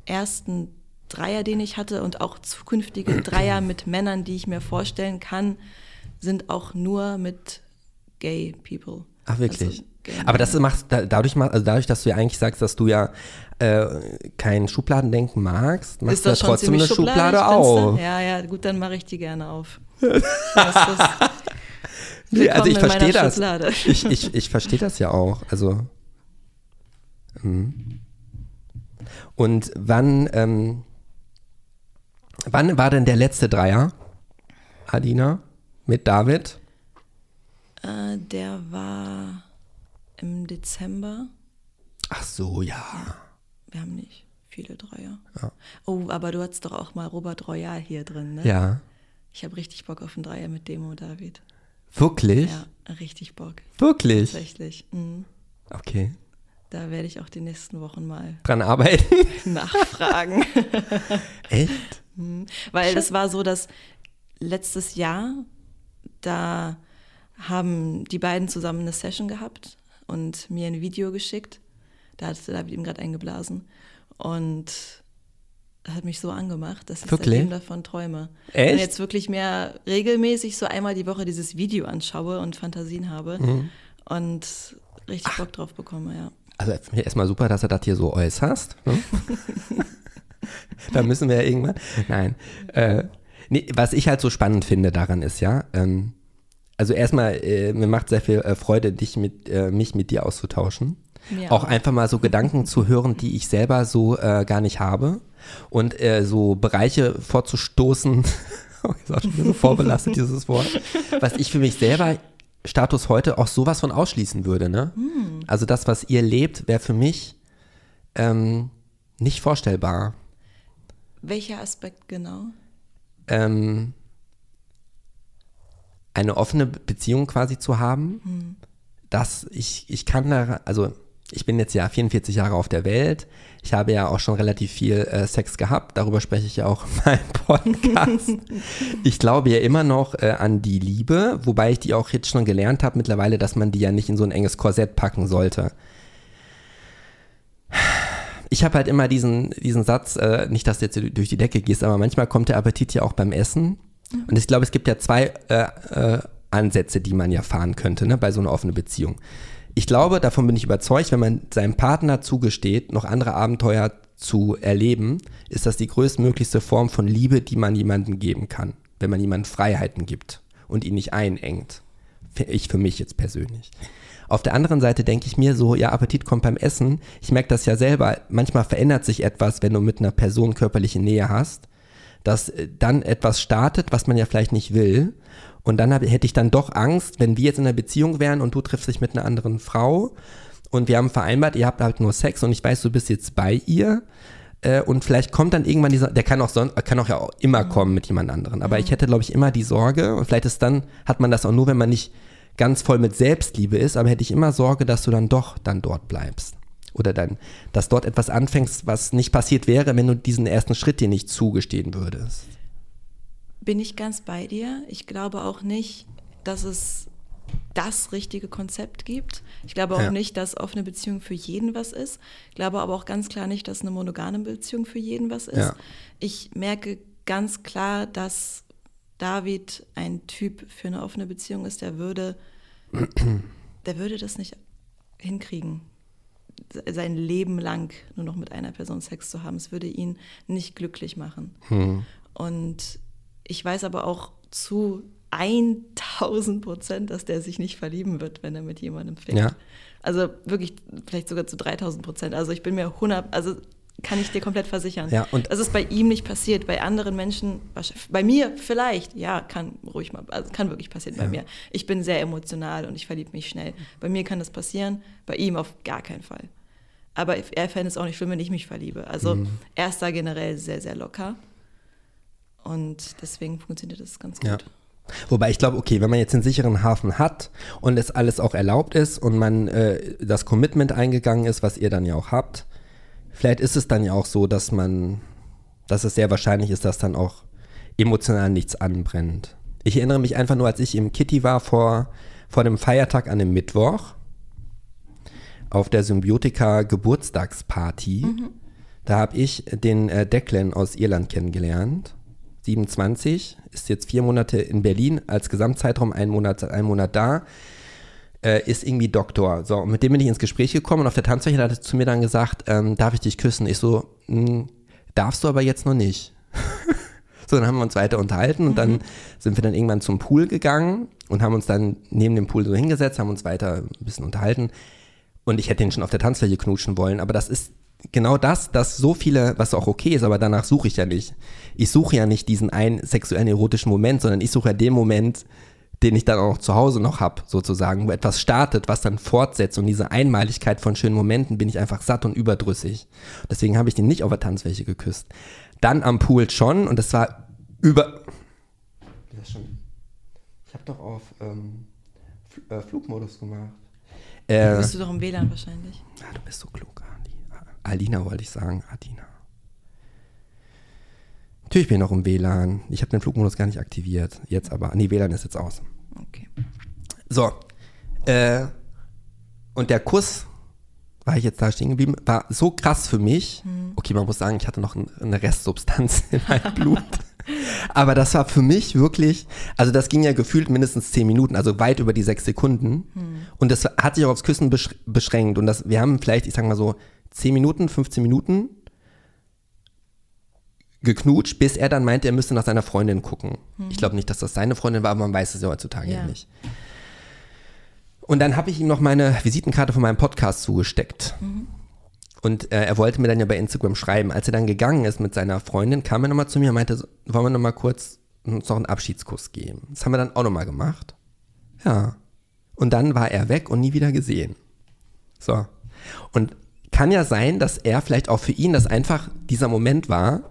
ersten Dreier, den ich hatte und auch zukünftige Dreier mit Männern, die ich mir vorstellen kann, sind auch nur mit gay people. Ach wirklich? Also, Aber das macht dadurch, also dadurch, dass du ja eigentlich sagst, dass du ja äh, kein Schubladendenken magst, machst du ja trotzdem eine Schublade auf. Ja, ja, gut, dann mache ich die gerne auf. nee, also ich verstehe das. Ich, ich, ich verstehe das ja auch. Also. Mh. Und wann, ähm, wann war denn der letzte Dreier, Adina, mit David? Äh, der war im Dezember. Ach so, ja. ja wir haben nicht viele Dreier. Ja. Oh, aber du hattest doch auch mal Robert Royal hier drin, ne? Ja. Ich habe richtig Bock auf einen Dreier mit Demo David. Wirklich? Ja, richtig Bock. Wirklich? Tatsächlich. Mhm. Okay. Da werde ich auch die nächsten Wochen mal dran arbeiten. Nachfragen. Echt? Mhm. Weil das war so, dass letztes Jahr, da haben die beiden zusammen eine Session gehabt und mir ein Video geschickt. Da hat David ihm gerade eingeblasen. Und hat mich so angemacht, dass ich wirklich? seitdem davon träume. Echt? Und jetzt wirklich mehr regelmäßig so einmal die Woche dieses Video anschaue und Fantasien habe mhm. und richtig Ach. Bock drauf bekomme, ja. Also erstmal super, dass du das hier so äußerst. Ne? da müssen wir ja irgendwann. Nein. Äh, nee, was ich halt so spannend finde daran ist ja, ähm, also erstmal, äh, mir macht sehr viel äh, Freude, dich mit, äh, mich mit dir auszutauschen. Ja. Auch einfach mal so Gedanken zu hören, die ich selber so äh, gar nicht habe. Und äh, so Bereiche vorzustoßen, oh, ist auch schon so vorbelastet, dieses Wort, was ich für mich selber Status heute auch sowas von ausschließen würde. Ne? Hm. Also das, was ihr lebt, wäre für mich ähm, nicht vorstellbar. Welcher Aspekt genau? Ähm, eine offene Beziehung quasi zu haben, hm. dass ich, ich kann da, also ich bin jetzt ja 44 Jahre auf der Welt. Ich habe ja auch schon relativ viel äh, Sex gehabt. Darüber spreche ich ja auch in meinem Podcast. ich glaube ja immer noch äh, an die Liebe, wobei ich die auch jetzt schon gelernt habe mittlerweile, dass man die ja nicht in so ein enges Korsett packen sollte. Ich habe halt immer diesen, diesen Satz, äh, nicht, dass du jetzt durch die Decke gehst, aber manchmal kommt der Appetit ja auch beim Essen. Und ich glaube, es gibt ja zwei äh, äh, Ansätze, die man ja fahren könnte, ne, bei so einer offenen Beziehung. Ich glaube, davon bin ich überzeugt, wenn man seinem Partner zugesteht, noch andere Abenteuer zu erleben, ist das die größtmöglichste Form von Liebe, die man jemandem geben kann, wenn man jemandem Freiheiten gibt und ihn nicht einengt. Ich für mich jetzt persönlich. Auf der anderen Seite denke ich mir so, ja, Appetit kommt beim Essen. Ich merke das ja selber. Manchmal verändert sich etwas, wenn du mit einer Person körperliche Nähe hast dass äh, dann etwas startet, was man ja vielleicht nicht will. Und dann hab, hätte ich dann doch Angst, wenn wir jetzt in einer Beziehung wären und du triffst dich mit einer anderen Frau und wir haben vereinbart, ihr habt halt nur Sex und ich weiß, du bist jetzt bei ihr. Äh, und vielleicht kommt dann irgendwann dieser, der kann auch sonst, kann auch ja auch immer kommen mit jemand anderen. Aber mhm. ich hätte, glaube ich, immer die Sorge, und vielleicht ist dann, hat man das auch nur, wenn man nicht ganz voll mit Selbstliebe ist, aber hätte ich immer Sorge, dass du dann doch dann dort bleibst oder dann, dass dort etwas anfängst, was nicht passiert wäre, wenn du diesen ersten Schritt dir nicht zugestehen würdest. Bin ich ganz bei dir. Ich glaube auch nicht, dass es das richtige Konzept gibt. Ich glaube auch ja. nicht, dass offene Beziehung für jeden was ist. Ich glaube aber auch ganz klar nicht, dass eine monogame Beziehung für jeden was ist. Ja. Ich merke ganz klar, dass David ein Typ für eine offene Beziehung ist, der würde, der würde das nicht hinkriegen, sein Leben lang nur noch mit einer Person Sex zu haben. Es würde ihn nicht glücklich machen. Hm. Und ich weiß aber auch zu 1000 Prozent, dass der sich nicht verlieben wird, wenn er mit jemandem fängt. Ja. Also wirklich vielleicht sogar zu 3000 Prozent. Also ich bin mir 100, also kann ich dir komplett versichern. Ja, und das ist bei ihm nicht passiert, bei anderen Menschen, bei mir vielleicht, ja, kann ruhig mal, also kann wirklich passieren ja. bei mir. Ich bin sehr emotional und ich verliebe mich schnell. Bei mir kann das passieren, bei ihm auf gar keinen Fall. Aber er fände es auch nicht schlimm, wenn ich mich verliebe. Also mhm. er ist da generell sehr, sehr locker. Und deswegen funktioniert das ganz gut. Ja. Wobei ich glaube, okay, wenn man jetzt einen sicheren Hafen hat und es alles auch erlaubt ist und man äh, das Commitment eingegangen ist, was ihr dann ja auch habt, vielleicht ist es dann ja auch so, dass man, dass es sehr wahrscheinlich ist, dass dann auch emotional nichts anbrennt. Ich erinnere mich einfach nur, als ich im Kitty war vor, vor dem Feiertag an dem Mittwoch auf der Symbiotika Geburtstagsparty. Mhm. Da habe ich den äh, Declan aus Irland kennengelernt. 27, ist jetzt vier Monate in Berlin, als Gesamtzeitraum ein Monat, ein Monat da, äh, ist irgendwie Doktor. So, und mit dem bin ich ins Gespräch gekommen und auf der Tanzfläche hat er zu mir dann gesagt, ähm, darf ich dich küssen? Ich so, hm, darfst du aber jetzt noch nicht. so, dann haben wir uns weiter unterhalten und mhm. dann sind wir dann irgendwann zum Pool gegangen und haben uns dann neben dem Pool so hingesetzt, haben uns weiter ein bisschen unterhalten. Und ich hätte ihn schon auf der Tanzfläche knutschen wollen, aber das ist genau das, dass so viele, was auch okay ist, aber danach suche ich ja nicht. Ich suche ja nicht diesen einen sexuellen erotischen Moment, sondern ich suche ja den Moment, den ich dann auch zu Hause noch habe, sozusagen, wo etwas startet, was dann fortsetzt und diese Einmaligkeit von schönen Momenten bin ich einfach satt und überdrüssig. Deswegen habe ich den nicht auf der Tanzfläche geküsst. Dann am Pool schon und das war über. Ich habe doch auf ähm, äh, Flugmodus gemacht. Äh, bist du doch im WLAN wahrscheinlich. Ja, du bist so klug. Alina wollte ich sagen, Adina. Natürlich bin ich noch im WLAN. Ich habe den Flugmodus gar nicht aktiviert. Jetzt aber. Nee, WLAN ist jetzt aus. Okay. So. Äh, und der Kuss, war ich jetzt da stehen geblieben, war so krass für mich. Hm. Okay, man muss sagen, ich hatte noch eine Restsubstanz in meinem Blut. Aber das war für mich wirklich, also das ging ja gefühlt mindestens zehn Minuten, also weit über die sechs Sekunden. Hm. Und das hat sich auch aufs Küssen beschränkt. Und das, wir haben vielleicht, ich sag mal so, 10 Minuten, 15 Minuten geknutscht, bis er dann meinte, er müsste nach seiner Freundin gucken. Mhm. Ich glaube nicht, dass das seine Freundin war, aber man weiß es ja heutzutage ja nicht. Und dann habe ich ihm noch meine Visitenkarte von meinem Podcast zugesteckt. Mhm. Und äh, er wollte mir dann ja bei Instagram schreiben. Als er dann gegangen ist mit seiner Freundin, kam er nochmal zu mir und meinte, wollen wir nochmal kurz uns noch einen Abschiedskuss geben. Das haben wir dann auch nochmal gemacht. Ja. Und dann war er weg und nie wieder gesehen. So. Und kann ja sein, dass er vielleicht auch für ihn das einfach dieser Moment war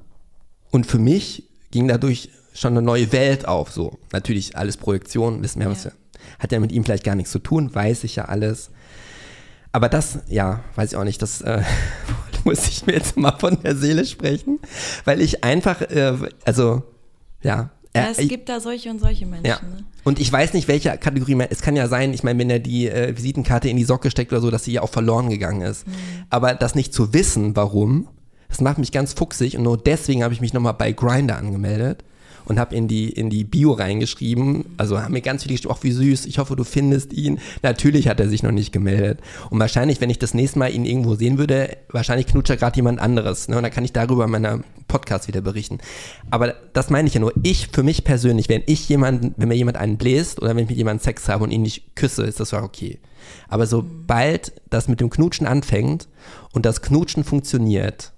und für mich ging dadurch schon eine neue Welt auf. So natürlich alles Projektion, wissen wir, ja. was wir, hat ja mit ihm vielleicht gar nichts zu tun, weiß ich ja alles. Aber das, ja, weiß ich auch nicht, das äh, muss ich mir jetzt mal von der Seele sprechen, weil ich einfach, äh, also ja, ja, es gibt da solche und solche Menschen. Ja. Ne? Und ich weiß nicht, welche Kategorie man, es kann ja sein, ich meine, wenn er die äh, Visitenkarte in die Socke steckt oder so, dass sie ja auch verloren gegangen ist. Mhm. Aber das nicht zu wissen, warum, das macht mich ganz fuchsig und nur deswegen habe ich mich nochmal bei Grinder angemeldet und habe in die, in die Bio reingeschrieben. Also haben mir ganz viele geschrieben, ach wie süß, ich hoffe, du findest ihn. Natürlich hat er sich noch nicht gemeldet. Und wahrscheinlich, wenn ich das nächste Mal ihn irgendwo sehen würde, wahrscheinlich knutscht er gerade jemand anderes. Ne? Und dann kann ich darüber in meiner Podcast wieder berichten. Aber das meine ich ja nur. Ich, für mich persönlich, wenn ich jemanden, wenn mir jemand einen bläst oder wenn ich mit jemandem Sex habe und ihn nicht küsse, ist das okay. Aber sobald das mit dem Knutschen anfängt und das Knutschen funktioniert,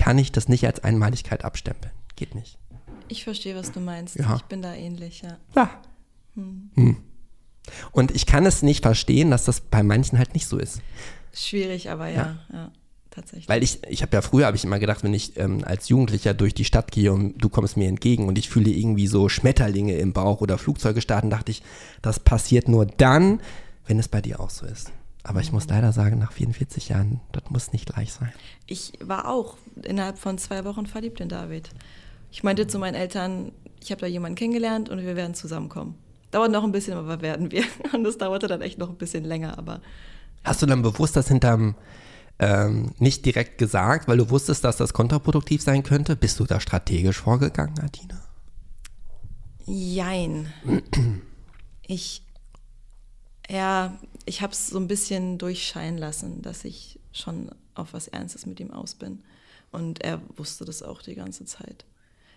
kann ich das nicht als Einmaligkeit abstempeln. Geht nicht. Ich verstehe, was du meinst. Ja. Ich bin da ähnlich, ja. Ja. Hm. Hm. Und ich kann es nicht verstehen, dass das bei manchen halt nicht so ist. Schwierig, aber ja, ja, ja tatsächlich. Weil ich, ich habe ja früher, habe ich immer gedacht, wenn ich ähm, als Jugendlicher durch die Stadt gehe und du kommst mir entgegen und ich fühle irgendwie so Schmetterlinge im Bauch oder Flugzeuge starten, dachte ich, das passiert nur dann, wenn es bei dir auch so ist. Aber ich muss leider sagen, nach 44 Jahren, das muss nicht gleich sein. Ich war auch innerhalb von zwei Wochen verliebt in David. Ich meinte zu meinen Eltern, ich habe da jemanden kennengelernt und wir werden zusammenkommen. Dauert noch ein bisschen, aber werden wir. Und das dauerte dann echt noch ein bisschen länger, aber. Hast du dann bewusst das hinterm ähm, nicht direkt gesagt, weil du wusstest, dass das kontraproduktiv sein könnte? Bist du da strategisch vorgegangen, Adina? Jein. Ich, ja, ich habe es so ein bisschen durchscheinen lassen, dass ich schon auf was Ernstes mit ihm aus bin. Und er wusste das auch die ganze Zeit.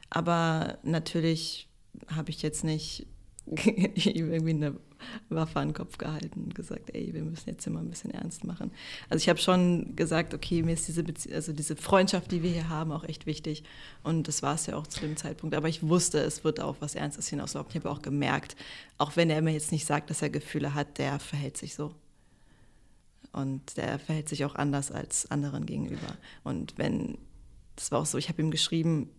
Aber natürlich habe ich jetzt nicht irgendwie eine Waffe an den Kopf gehalten und gesagt, ey, wir müssen jetzt immer ein bisschen ernst machen. Also ich habe schon gesagt, okay, mir ist diese, Bezie also diese Freundschaft, die wir hier haben, auch echt wichtig. Und das war es ja auch zu dem Zeitpunkt. Aber ich wusste, es wird auf was Ernstes hinauslaufen. Ich habe auch gemerkt, auch wenn er mir jetzt nicht sagt, dass er Gefühle hat, der verhält sich so. Und der verhält sich auch anders als anderen gegenüber. Und wenn, das war auch so, ich habe ihm geschrieben,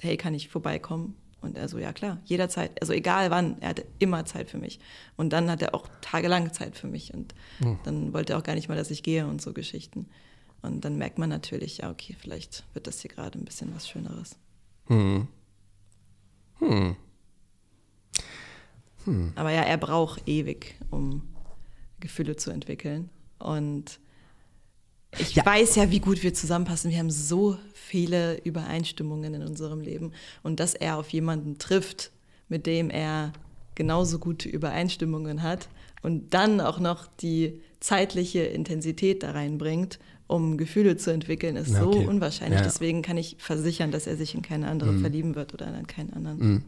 hey, kann ich vorbeikommen? Und er so, ja klar, jederzeit, also egal wann, er hatte immer Zeit für mich. Und dann hat er auch tagelang Zeit für mich. Und mhm. dann wollte er auch gar nicht mal, dass ich gehe und so Geschichten. Und dann merkt man natürlich, ja, okay, vielleicht wird das hier gerade ein bisschen was Schöneres. Hm. Hm. Hm. Aber ja, er braucht ewig, um Gefühle zu entwickeln. Und ich ja. weiß ja, wie gut wir zusammenpassen. Wir haben so viele Übereinstimmungen in unserem Leben. Und dass er auf jemanden trifft, mit dem er genauso gute Übereinstimmungen hat und dann auch noch die zeitliche Intensität da reinbringt, um Gefühle zu entwickeln, ist okay. so unwahrscheinlich. Ja. Deswegen kann ich versichern, dass er sich in keine andere mhm. verlieben wird oder in keinen anderen. Mhm.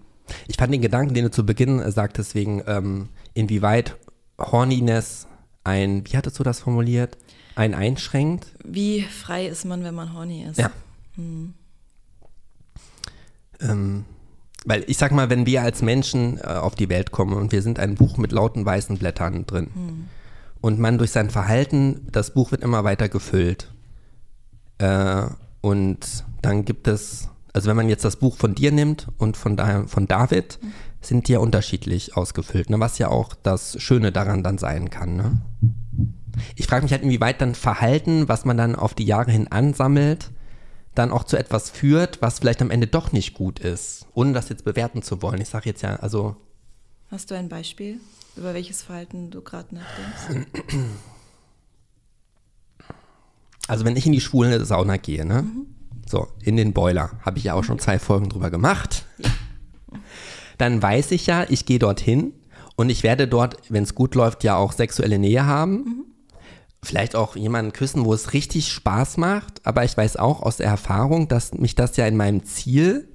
Ich fand den Gedanken, den du zu Beginn sagtest, wegen ähm, inwieweit Horniness ein, wie hattest du das formuliert? Einen einschränkt. Wie frei ist man, wenn man horny ist? Ja. Hm. Ähm, weil ich sag mal, wenn wir als Menschen äh, auf die Welt kommen und wir sind ein Buch mit lauten weißen Blättern drin hm. und man durch sein Verhalten, das Buch wird immer weiter gefüllt. Äh, und dann gibt es, also wenn man jetzt das Buch von dir nimmt und von, da, von David, hm. sind die ja unterschiedlich ausgefüllt, ne? was ja auch das Schöne daran dann sein kann. Ne? Ich frage mich halt, inwieweit dann Verhalten, was man dann auf die Jahre hin ansammelt, dann auch zu etwas führt, was vielleicht am Ende doch nicht gut ist, ohne das jetzt bewerten zu wollen. Ich sage jetzt ja, also. Hast du ein Beispiel, über welches Verhalten du gerade nachdenkst? Also wenn ich in die schwule Sauna gehe, ne? Mhm. So, in den Boiler, habe ich ja auch schon zwei Folgen drüber gemacht. Ja. Dann weiß ich ja, ich gehe dorthin und ich werde dort, wenn es gut läuft, ja auch sexuelle Nähe haben. Mhm vielleicht auch jemanden küssen, wo es richtig Spaß macht. Aber ich weiß auch aus der Erfahrung, dass mich das ja in meinem Ziel,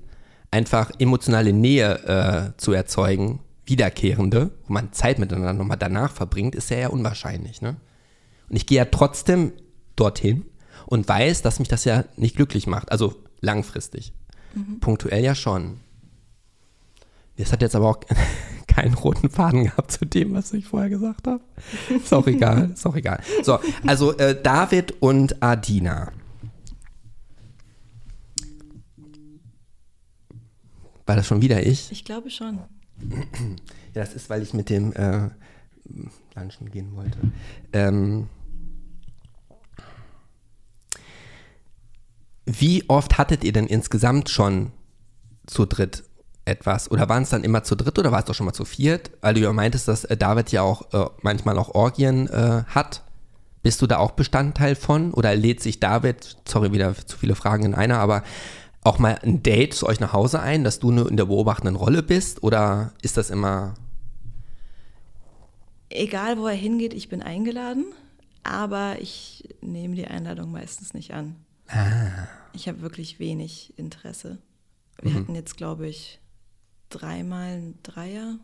einfach emotionale Nähe äh, zu erzeugen, wiederkehrende, wo man Zeit miteinander nochmal danach verbringt, ist ja eher unwahrscheinlich. Ne? Und ich gehe ja trotzdem dorthin und weiß, dass mich das ja nicht glücklich macht. Also langfristig. Mhm. Punktuell ja schon. Das hat jetzt aber auch keinen roten Faden gehabt zu dem, was ich vorher gesagt habe. Ist auch egal, ist auch egal. So, also äh, David und Adina. War das schon wieder ich? Ich glaube schon. Ja, das ist, weil ich mit dem äh, Lunchen gehen wollte. Ähm, wie oft hattet ihr denn insgesamt schon zu dritt etwas? Oder waren es dann immer zu dritt oder war es doch schon mal zu viert? Weil du ja meintest, dass äh, David ja auch äh, manchmal auch Orgien äh, hat. Bist du da auch Bestandteil von? Oder lädt sich David, sorry, wieder zu viele Fragen in einer, aber auch mal ein Date zu euch nach Hause ein, dass du nur in der beobachtenden Rolle bist? Oder ist das immer. Egal, wo er hingeht, ich bin eingeladen, aber ich nehme die Einladung meistens nicht an. Ah. Ich habe wirklich wenig Interesse. Wir mhm. hatten jetzt, glaube ich, dreimal ein Dreier.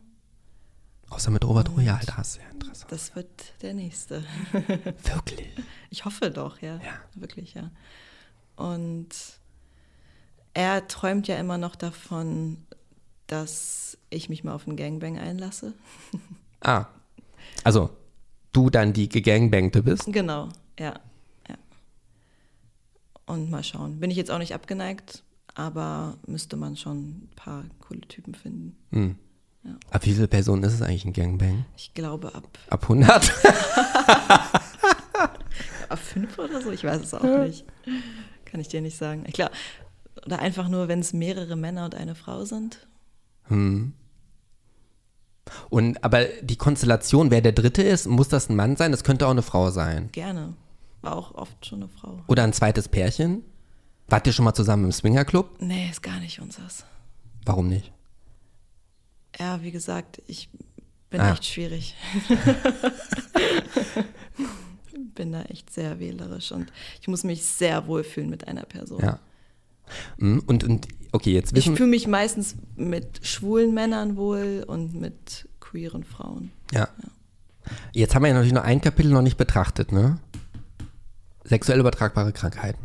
Außer mit Robert Royal, da hast du ja Interesse. Das wird der nächste. Wirklich? Ich hoffe doch, ja. Ja. Wirklich, ja. Und er träumt ja immer noch davon, dass ich mich mal auf einen Gangbang einlasse. Ah. Also, du dann die Gegangbangte bist? Genau, ja. ja. Und mal schauen. Bin ich jetzt auch nicht abgeneigt, aber müsste man schon ein paar coole Typen finden. Hm. Ja. Ab wie viele Personen ist es eigentlich ein Gangbang? Ich glaube ab. Ab 100? ab 5 oder so? Ich weiß es auch ja. nicht. Kann ich dir nicht sagen. Glaube, oder einfach nur, wenn es mehrere Männer und eine Frau sind. Hm. Und aber die Konstellation, wer der Dritte ist, muss das ein Mann sein? Das könnte auch eine Frau sein. Gerne. War auch oft schon eine Frau. Oder ein zweites Pärchen? Wart ihr schon mal zusammen im Swingerclub? Nee, ist gar nicht unseres. Warum nicht? Ja, wie gesagt, ich Bin Ah. echt schwierig. Bin da echt sehr wählerisch und ich muss mich sehr wohlfühlen mit einer Person. Ja. Mhm, Und, und okay, jetzt Ich wissen fühle mich meistens mit schwulen Männern wohl und mit queeren Frauen. Ja. Jetzt haben wir ja natürlich noch ein Kapitel noch nicht betrachtet, ne? Sexuell übertragbare Krankheiten.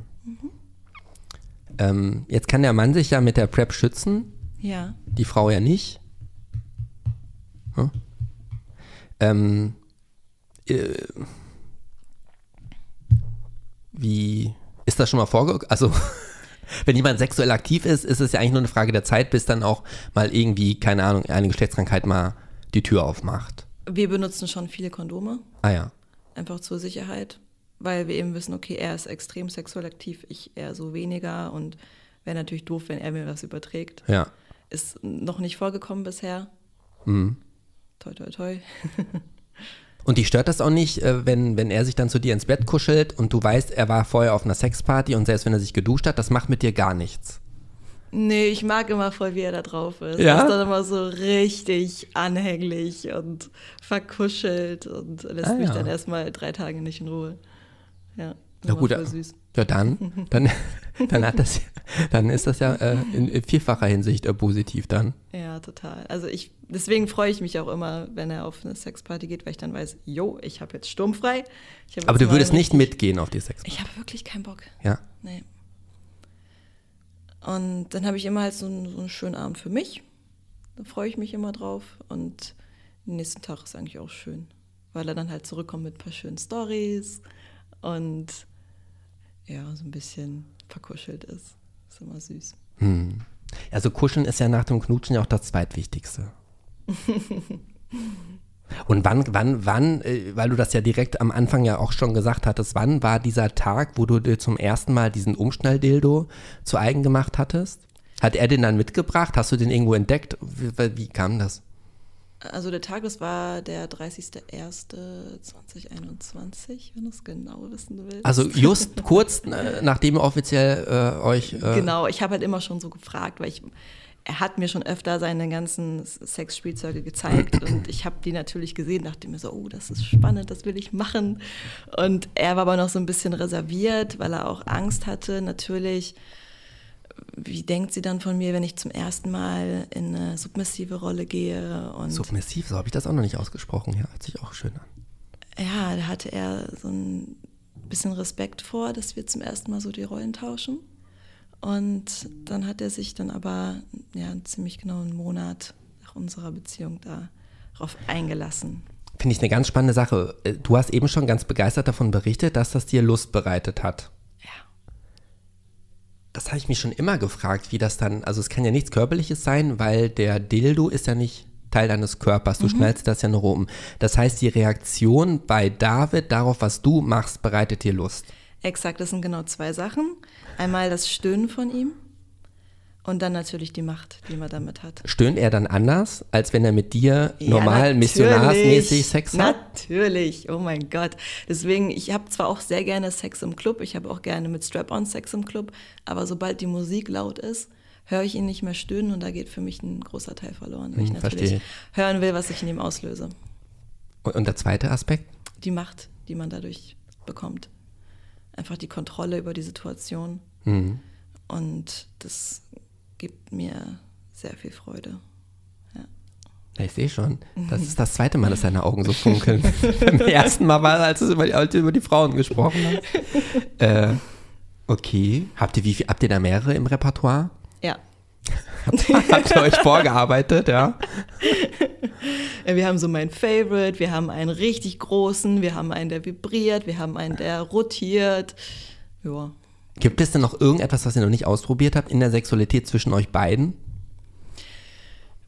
Ähm, jetzt kann der Mann sich ja mit der PrEP schützen, Ja. die Frau ja nicht. Hm? Ähm, äh, wie ist das schon mal vorgekommen? Also, wenn jemand sexuell aktiv ist, ist es ja eigentlich nur eine Frage der Zeit, bis dann auch mal irgendwie, keine Ahnung, eine Geschlechtskrankheit mal die Tür aufmacht. Wir benutzen schon viele Kondome, Ah ja. einfach zur Sicherheit, weil wir eben wissen, okay, er ist extrem sexuell aktiv, ich eher so weniger und wäre natürlich doof, wenn er mir was überträgt. Ja. Ist noch nicht vorgekommen bisher. Mhm. Toi, toi, toi. Und die stört das auch nicht, äh, wenn, wenn er sich dann zu dir ins Bett kuschelt und du weißt, er war vorher auf einer Sexparty und selbst wenn er sich geduscht hat, das macht mit dir gar nichts. Nee, ich mag immer voll, wie er da drauf ist. Ja? Er ist dann immer so richtig anhänglich und verkuschelt und lässt Ah, mich ja. dann erstmal drei Tage nicht in Ruhe. Ja, immer gut, ja dann, dann, dann hat das, dann ist das ja äh, in, vielfacher Hinsicht äh, positiv dann. Ja, total. Also ich, deswegen freue ich mich auch immer, wenn er auf eine Sexparty geht, weil ich dann weiß, jo, ich habe jetzt sturmfrei. Hab Aber jetzt du würdest nicht mitgehen auf die Sexparty. Ich habe wirklich keinen Bock. Ja. Nee. Und dann habe ich immer halt so einen, so einen schönen Abend für mich. Da freue ich mich immer drauf. Und den nächsten Tag ist eigentlich auch schön, weil er dann halt zurückkommt mit ein paar schönen Stories und ja, so ein bisschen verkuschelt ist. Ist immer süß. Hm. Also kuscheln ist ja nach dem Knutschen ja auch das zweitwichtigste. Und wann, wann, wann, äh, weil du das ja direkt am Anfang ja auch schon gesagt hattest, wann war dieser Tag, wo du dir zum ersten Mal diesen Umschnalldildo zu eigen gemacht hattest? Hat er den dann mitgebracht? Hast du den irgendwo entdeckt? Wie, wie kam das? Also der Tag, das war der 30.01.2021, wenn du es genau wissen willst. Also just kurz äh, nachdem ihr offiziell äh, euch. Äh, Genau, ich habe halt immer schon so gefragt, weil ich, er hat mir schon öfter seine ganzen Sexspielzeuge gezeigt und ich habe die natürlich gesehen, dachte mir so, oh, das ist spannend, das will ich machen. Und er war aber noch so ein bisschen reserviert, weil er auch Angst hatte, natürlich. Wie denkt sie dann von mir, wenn ich zum ersten Mal in eine submissive Rolle gehe? Und Submissiv, so habe ich das auch noch nicht ausgesprochen. Ja, hört sich auch schön an. ja, da hatte er so ein bisschen Respekt vor, dass wir zum ersten Mal so die Rollen tauschen. Und dann hat er sich dann aber ja, ziemlich genau einen Monat nach unserer Beziehung darauf eingelassen. Finde ich eine ganz spannende Sache. Äh, Du hast eben schon ganz begeistert davon berichtet, dass das dir Lust bereitet hat. Das habe ich mich schon immer gefragt, wie das dann, also es kann ja nichts Körperliches sein, weil der Dildo ist ja nicht Teil deines Körpers. Du schnallst das ja nur um. Das heißt, die Reaktion bei David darauf, was du machst, bereitet dir Lust. Exakt, das sind genau zwei Sachen. Einmal das Stöhnen von ihm und dann natürlich die Macht, die man damit hat. Stöhnt er dann anders, als wenn er mit dir Ja, normal natürlich. missionarsmäßig Sex hat? Natürlich, oh mein Gott. Deswegen, ich habe zwar auch sehr gerne Sex im Club, ich habe auch gerne mit Strap-on Sex im Club, aber sobald die Musik laut ist, höre ich ihn nicht mehr stöhnen und da geht für mich ein großer Teil verloren, weil ich Hm, natürlich verstehe. hören will, was ich in ihm auslöse. Und, und der zweite Aspekt? Die Macht, die man dadurch bekommt. Einfach die Kontrolle über die Situation Mhm. und das gibt mir sehr viel Freude. Ja, ich sehe schon. Das ist das zweite Mal, dass deine Augen so funkeln. Beim ersten Mal war, als du über die, als du über die Frauen gesprochen hast. Äh, okay. Habt ihr, wie viel, habt ihr da mehrere im Repertoire? Ja, Habt ihr euch vorgearbeitet, ja? Wir haben so meinen Favorite, wir haben einen richtig großen, wir haben einen, der vibriert, wir haben einen, der rotiert. Ja. Gibt es denn noch irgendetwas, was ihr noch nicht ausprobiert habt in der Sexualität zwischen euch beiden?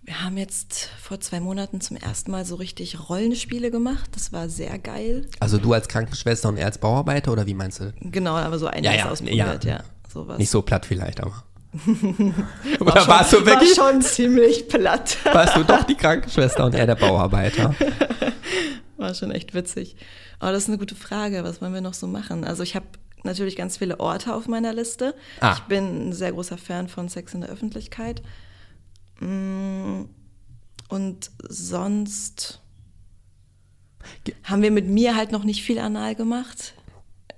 Wir haben jetzt vor zwei Monaten zum ersten Mal so richtig Rollenspiele gemacht. Das war sehr geil. Also du als Krankenschwester und er als Bauarbeiter oder wie meinst du? Genau, aber so einiges Ja, ja, ausprobiert, ja. ja. Sowas. Nicht so platt vielleicht, aber. war Oder schon, warst du wirklich, War schon ziemlich platt. warst du doch die Krankenschwester und er der Bauarbeiter? War schon echt witzig. Aber das ist eine gute Frage. Was wollen wir noch so machen? Also ich habe natürlich ganz viele Orte auf meiner Liste. Ah. Ich bin ein sehr großer Fan von Sex in der Öffentlichkeit. Mm, Und sonst Haben wir mit mir halt noch nicht viel anal gemacht.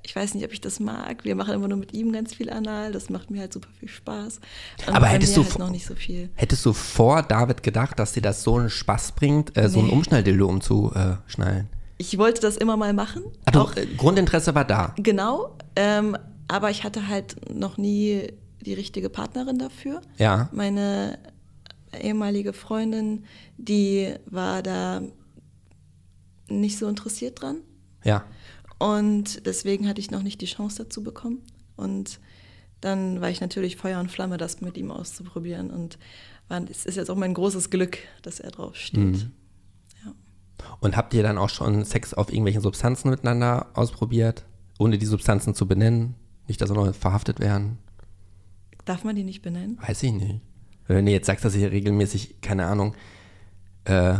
Ich weiß nicht, ob ich das mag. Wir machen immer nur mit ihm ganz viel anal. Das macht mir halt super viel Spaß. Und Aber hättest du halt noch nicht so viel. Hättest du vor David gedacht, dass dir das so einen Spaß bringt, äh, so nee. ein Umschnalldildo umzuschnallen? Ich wollte das immer mal machen. Also, auch, Grundinteresse war da. Genau. Ähm, aber ich hatte halt noch nie die richtige Partnerin dafür. Ja. Meine ehemalige Freundin, die war da nicht so interessiert dran. Ja. Und deswegen hatte ich noch nicht die Chance dazu bekommen. Und dann war ich natürlich Feuer und Flamme, das mit ihm auszuprobieren. Und es ist jetzt auch mein großes Glück, dass er drauf steht. Mhm. Und habt ihr dann auch schon Sex auf irgendwelchen Substanzen miteinander ausprobiert, ohne die Substanzen zu benennen? Nicht, dass sie noch verhaftet werden? Darf man die nicht benennen? Weiß ich nicht. Wenn du jetzt sagst, dass ich regelmäßig, keine Ahnung, äh,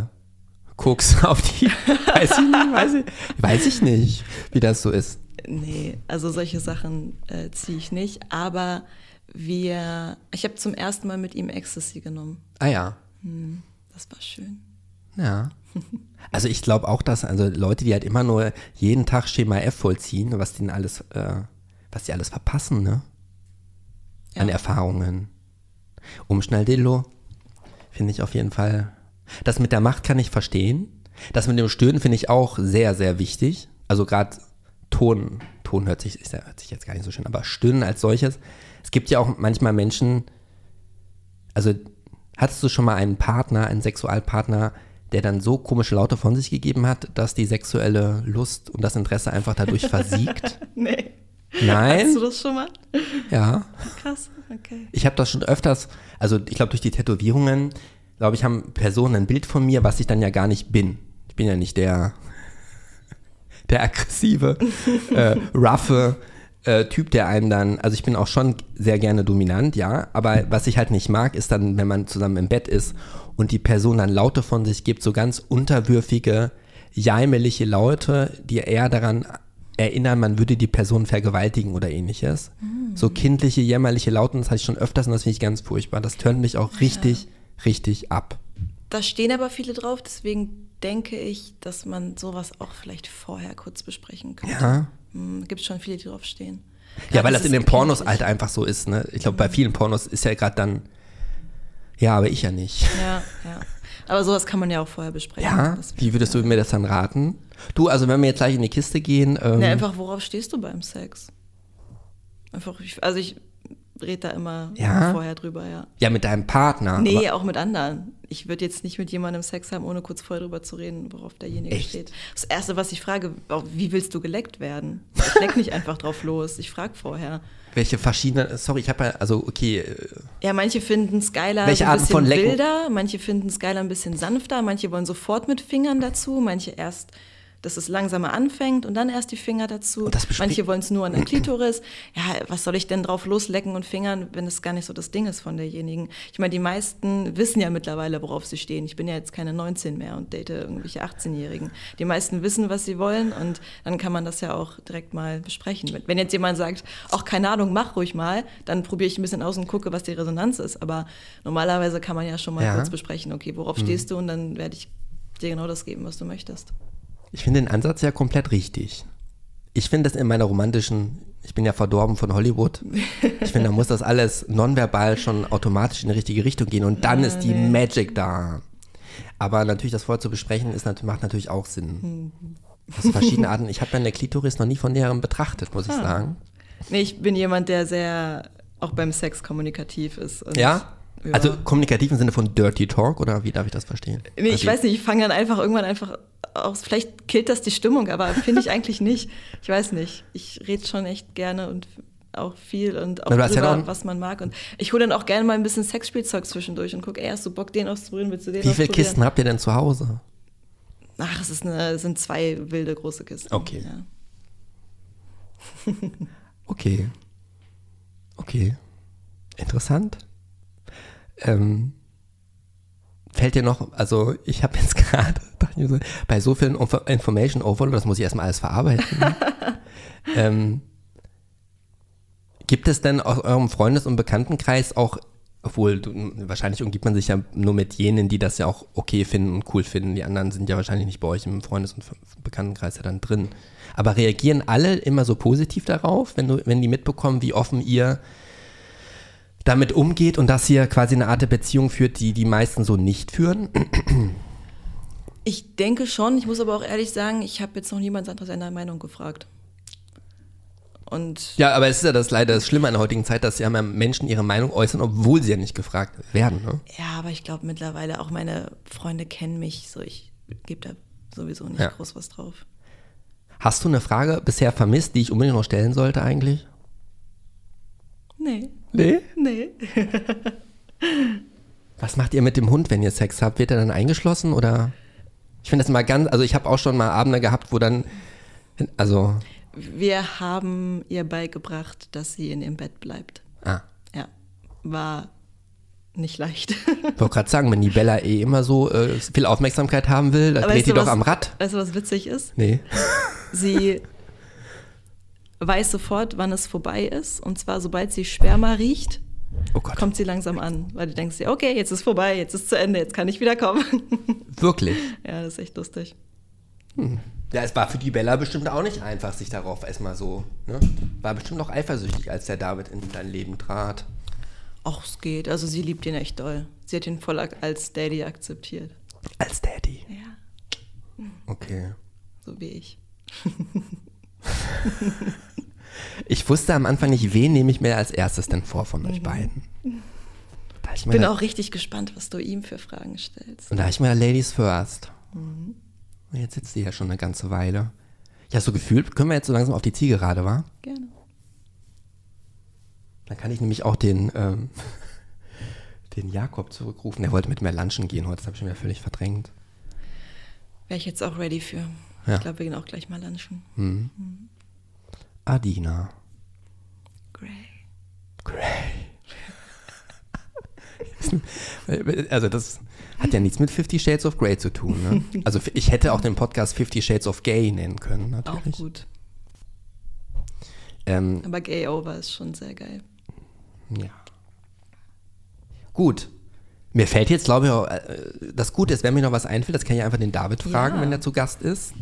Koks auf die. weiß ich nicht, weiß ich, weiß ich nicht, wie das so ist. Nee, also solche Sachen äh, ziehe ich nicht. Aber wir, ich habe zum ersten Mal mit ihm Ecstasy genommen. Ah ja. Hm, das war schön. Ja. Also ich glaube auch, dass also Leute, die halt immer nur jeden Tag Schema F vollziehen, was die alles, äh, was die alles verpassen, ne? Ja. An Erfahrungen. Umschnalldillo finde ich auf jeden Fall das mit der Macht kann ich verstehen. Das mit dem Stöhnen finde ich auch sehr, sehr wichtig. Also gerade Ton, Ton hört sich, ist, hört sich jetzt gar nicht so schön, aber Stöhnen als solches. Es gibt ja auch manchmal Menschen, also hattest du schon mal einen Partner, einen Sexualpartner, der dann so komische Laute von sich gegeben hat, dass die sexuelle Lust und das Interesse einfach dadurch versiegt? nee. Nein. Hast du das schon mal? Ja. Krass, okay. Ich habe das schon öfters, also ich glaube durch die Tätowierungen glaube ich, haben Personen ein Bild von mir, was ich dann ja gar nicht bin. Ich bin ja nicht der, der aggressive, äh, roughe äh, Typ, der einem dann, also ich bin auch schon sehr gerne dominant, ja, aber was ich halt nicht mag, ist dann, wenn man zusammen im Bett ist und die Person dann Laute von sich gibt, so ganz unterwürfige, jaimelige Laute, die eher daran erinnern, man würde die Person vergewaltigen oder ähnliches. Mhm. So kindliche, jämmerliche Lauten, das hatte ich schon öfters und das finde ich ganz furchtbar. Das tönt mich auch richtig, ja richtig ab. Da stehen aber viele drauf, deswegen denke ich, dass man sowas auch vielleicht vorher kurz besprechen könnte. Ja. Hm, Gibt schon viele, die drauf stehen. Ja, ja weil das in den Pornos halt einfach so ist. Ne? Ich glaube, mhm. bei vielen Pornos ist ja gerade dann, ja, aber ich ja nicht. Ja, ja. Aber sowas kann man ja auch vorher besprechen. Ja, wie würdest du mir das dann raten? Du, also wenn wir jetzt gleich in die Kiste gehen. Ähm, ja, einfach, worauf stehst du beim Sex? Einfach, also ich red da immer ja? vorher drüber, ja. Ja, mit deinem Partner. Nee, auch mit anderen. Ich würde jetzt nicht mit jemandem Sex haben, ohne kurz vorher drüber zu reden, worauf derjenige Echt? steht. Das Erste, was ich frage, wie willst du geleckt werden? Ich leck nicht einfach drauf los, ich frage vorher. Welche verschiedenen, sorry, ich habe ja, also okay. Äh, ja, manche finden Skylar Welche ein bisschen wilder, manche finden Skylar ein bisschen sanfter, manche wollen sofort mit Fingern dazu, manche erst dass es langsamer anfängt und dann erst die Finger dazu. Manche wollen es nur an der Klitoris. Ja, was soll ich denn drauf loslecken und fingern, wenn es gar nicht so das Ding ist von derjenigen? Ich meine, die meisten wissen ja mittlerweile, worauf sie stehen. Ich bin ja jetzt keine 19 mehr und date irgendwelche 18-Jährigen. Die meisten wissen, was sie wollen und dann kann man das ja auch direkt mal besprechen. Wenn jetzt jemand sagt, auch keine Ahnung, mach ruhig mal, dann probiere ich ein bisschen aus und gucke, was die Resonanz ist. Aber normalerweise kann man ja schon mal ja. kurz besprechen, okay, worauf mhm. stehst du und dann werde ich dir genau das geben, was du möchtest. Ich finde den Ansatz ja komplett richtig. Ich finde das in meiner romantischen, ich bin ja verdorben von Hollywood. Ich finde, da muss das alles nonverbal schon automatisch in die richtige Richtung gehen und dann ist die nee. Magic da. Aber natürlich das vorher zu besprechen, ist, macht natürlich auch Sinn. Mhm. Also verschiedene Arten. Ich habe meine Klitoris noch nie von näherem betrachtet, muss ich ah. sagen. Nee, ich bin jemand, der sehr auch beim Sex kommunikativ ist. ja? Ja? Also kommunikativ im Sinne von Dirty Talk oder wie darf ich das verstehen? Nee, ich also, weiß nicht, ich fange dann einfach irgendwann einfach auch, vielleicht killt das die Stimmung, aber finde ich eigentlich nicht. Ich weiß nicht. Ich rede schon echt gerne und auch viel und auch drüber, ja was man mag. Und ich hole dann auch gerne mal ein bisschen Sexspielzeug zwischendurch und gucke, ey, hast du Bock, den auszuprobieren, willst du den Wie viele Kisten habt ihr denn zu Hause? Ach, es, eine, es sind zwei wilde große Kisten. Okay. Ja. okay. Okay. Interessant. Ähm, fällt dir noch, also ich habe jetzt gerade bei so vielen Information Overload, das muss ich erstmal alles verarbeiten. ähm, gibt es denn aus eurem Freundes- und Bekanntenkreis auch Obwohl, du, wahrscheinlich umgibt man sich ja nur mit jenen, die das ja auch okay finden und cool finden. Die anderen sind ja wahrscheinlich nicht bei euch im Freundes- und Bekanntenkreis ja dann drin. Aber reagieren alle immer so positiv darauf, wenn, du, wenn die mitbekommen, wie offen ihr damit umgeht und dass hier quasi eine Art der Beziehung führt, die die meisten so nicht führen? Ich denke schon. Ich muss aber auch ehrlich sagen, ich habe jetzt noch niemand anderes seiner Meinung gefragt. Und Ja, aber es ist ja das leider das Schlimme an der heutigen Zeit, dass ja immer Menschen ihre Meinung äußern, obwohl sie ja nicht gefragt werden. Ne? ja, aber ich glaube mittlerweile auch meine Freunde kennen mich, so ich gebe da sowieso nicht Ja. groß was drauf. Hast du eine Frage bisher vermisst, die ich unbedingt noch stellen sollte eigentlich? Nee, Nee. nee. Was macht ihr mit dem Hund, wenn ihr Sex habt? Wird er dann eingeschlossen oder? Ich finde das immer ganz, also ich habe auch schon mal Abende gehabt, wo dann, also, Wir haben ihr beigebracht, dass sie in ihrem Bett bleibt. ah, Ja, war nicht leicht. ich wollte gerade sagen, wenn die Bella eh immer so äh, viel Aufmerksamkeit haben will, dann dreht die du, doch was- am Rad. Weißt du, was witzig ist? Nee. Sie weiß sofort, wann es vorbei ist. Und zwar, sobald sie Sperma riecht, Oh kommt sie langsam an. Weil du denkst dir, okay, jetzt ist vorbei, jetzt ist zu Ende, jetzt kann ich wieder kommen. Wirklich. ja, das ist echt lustig. Ja, es war für die Bella bestimmt auch nicht einfach, sich darauf erstmal so, ne? War bestimmt auch eifersüchtig, als der David in dein Leben trat. Ach, es geht. Also sie liebt ihn echt doll. Sie hat ihn voll als Daddy akzeptiert. Als Daddy. Ja, Okay. so wie ich. Ich wusste am Anfang nicht, wen nehme ich mir als erstes denn vor von euch beiden. Da ich Ich mir bin da- auch richtig gespannt, was du ihm für Fragen stellst. Und da habe ich mir Ladies First. Und jetzt sitzt die ja schon eine ganze Weile. Ja, so gefühlt können wir jetzt so langsam auf die Zielgerade, wa? Gerne. Dann kann ich nämlich auch den, ähm, den Jakob zurückrufen. Der wollte mit mir lunchen gehen heute, das habe ich wieder völlig verdrängt. Wäre ich jetzt auch ready für. Ja. Ich glaube, wir gehen auch gleich mal lunchen. Adina. Gray. Grey. Also das hat ja nichts mit Fifty Shades of Grey zu tun. Ne? Also ich hätte auch den Podcast Fifty Shades of Gay nennen können, Auch natürlich. gut. Ähm, Aber Gay Over ist schon sehr geil. Ja. Gut. Mir fällt jetzt, glaube ich, auch, äh, das Gute ist, wenn mir noch was einfällt, das kann ich einfach den David fragen, Ja. wenn er zu Gast ist.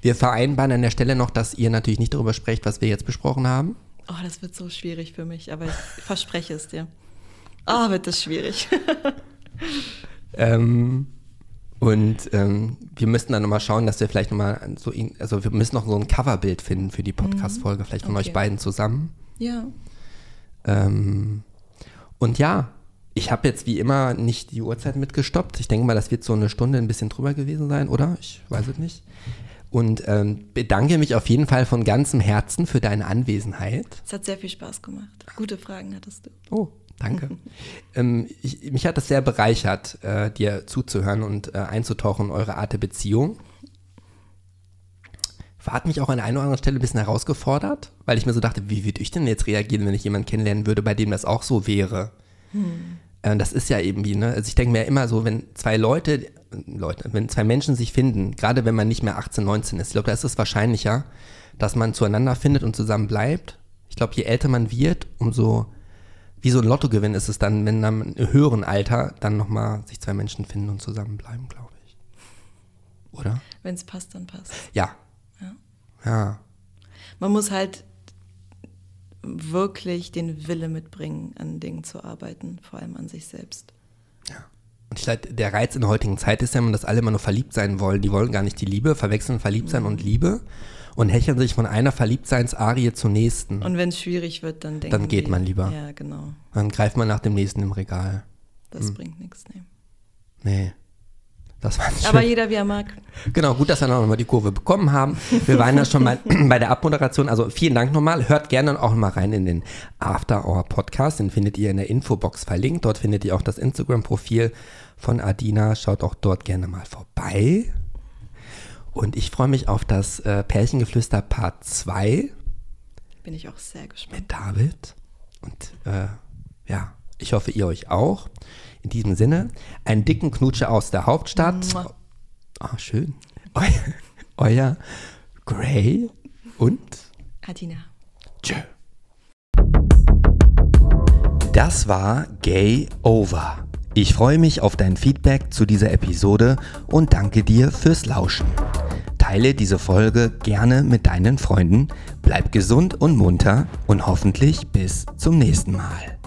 Wir vereinbaren an der Stelle noch, dass ihr natürlich nicht darüber sprecht, was wir jetzt besprochen haben. Oh, das wird so schwierig für mich, aber ich verspreche es dir. Oh, wird das schwierig. Ähm, und ähm, wir müssten dann nochmal schauen, dass wir vielleicht nochmal so, ihn- also wir müssen noch so ein Coverbild finden für die Podcast-Folge, vielleicht von Okay. euch beiden zusammen. ja. Ähm, und ja, ich habe jetzt wie immer nicht die Uhrzeit mitgestoppt. Ich denke mal, das wird so eine Stunde ein bisschen drüber gewesen sein, oder? Ich weiß es nicht. Und ähm, bedanke mich auf jeden Fall von ganzem Herzen für deine Anwesenheit. Es hat sehr viel Spaß gemacht. Gute Fragen hattest du. Oh, danke. ähm, ich, mich hat das sehr bereichert, äh, dir zuzuhören und äh, einzutauchen in eure Art der Beziehung. Hat mich auch an der einen oder anderen Stelle ein bisschen herausgefordert, weil ich mir so dachte, wie würde ich denn jetzt reagieren, wenn ich jemanden kennenlernen würde, bei dem das auch so wäre? Äh, das ist ja irgendwie, ne? Also ich denke mir immer so, wenn zwei Leute, Leute, wenn zwei Menschen sich finden, gerade wenn man nicht mehr 18, 19 ist, ich glaube, da ist es wahrscheinlicher, dass man zueinander findet und zusammen bleibt. Ich glaube, je älter man wird, umso wie so ein Lottogewinn ist es dann, wenn dann im höheren Alter dann nochmal sich zwei Menschen finden und zusammenbleiben, glaube ich. Oder? Wenn es passt, dann passt. Ja. Ja. Ja. Man muss halt wirklich den Wille mitbringen, an Dingen zu arbeiten, vor allem an sich selbst. Und ich glaube, der Reiz in der heutigen Zeit ist ja, dass alle immer nur verliebt sein wollen. Die wollen gar nicht die Liebe, verwechseln Verliebtsein und Liebe und hecheln sich von einer Verliebtseinsarie zur nächsten. Und wenn es schwierig wird, dann denken Dann geht die, man lieber. Ja, genau. Dann greift man nach dem nächsten im Regal. Das Hm. bringt nichts. Nee. Nee. Das war Aber schön. jeder, wie er mag. Genau, gut, dass wir noch mal die Kurve bekommen haben. Wir waren ja schon mal bei der Abmoderation. Also vielen Dank nochmal. Hört gerne auch mal rein in den After Hour Podcast. Den findet ihr in der Infobox verlinkt. Dort findet ihr auch das Instagram-Profil von Adina. Schaut auch dort gerne mal vorbei. Und ich freue mich auf das äh, Pärchengeflüster Part 2 Bin ich auch sehr gespannt. mit David. Und äh, ja, ich hoffe, ihr euch auch. In diesem Sinne, einen dicken Knutsche aus der Hauptstadt. Ah, schön. Eu, euer Gray und Adina. Tschö. Das war Gay Over. Ich freue mich auf dein Feedback zu dieser Episode und danke dir fürs Lauschen. Teile diese Folge gerne mit deinen Freunden, bleib gesund und munter und hoffentlich bis zum nächsten Mal.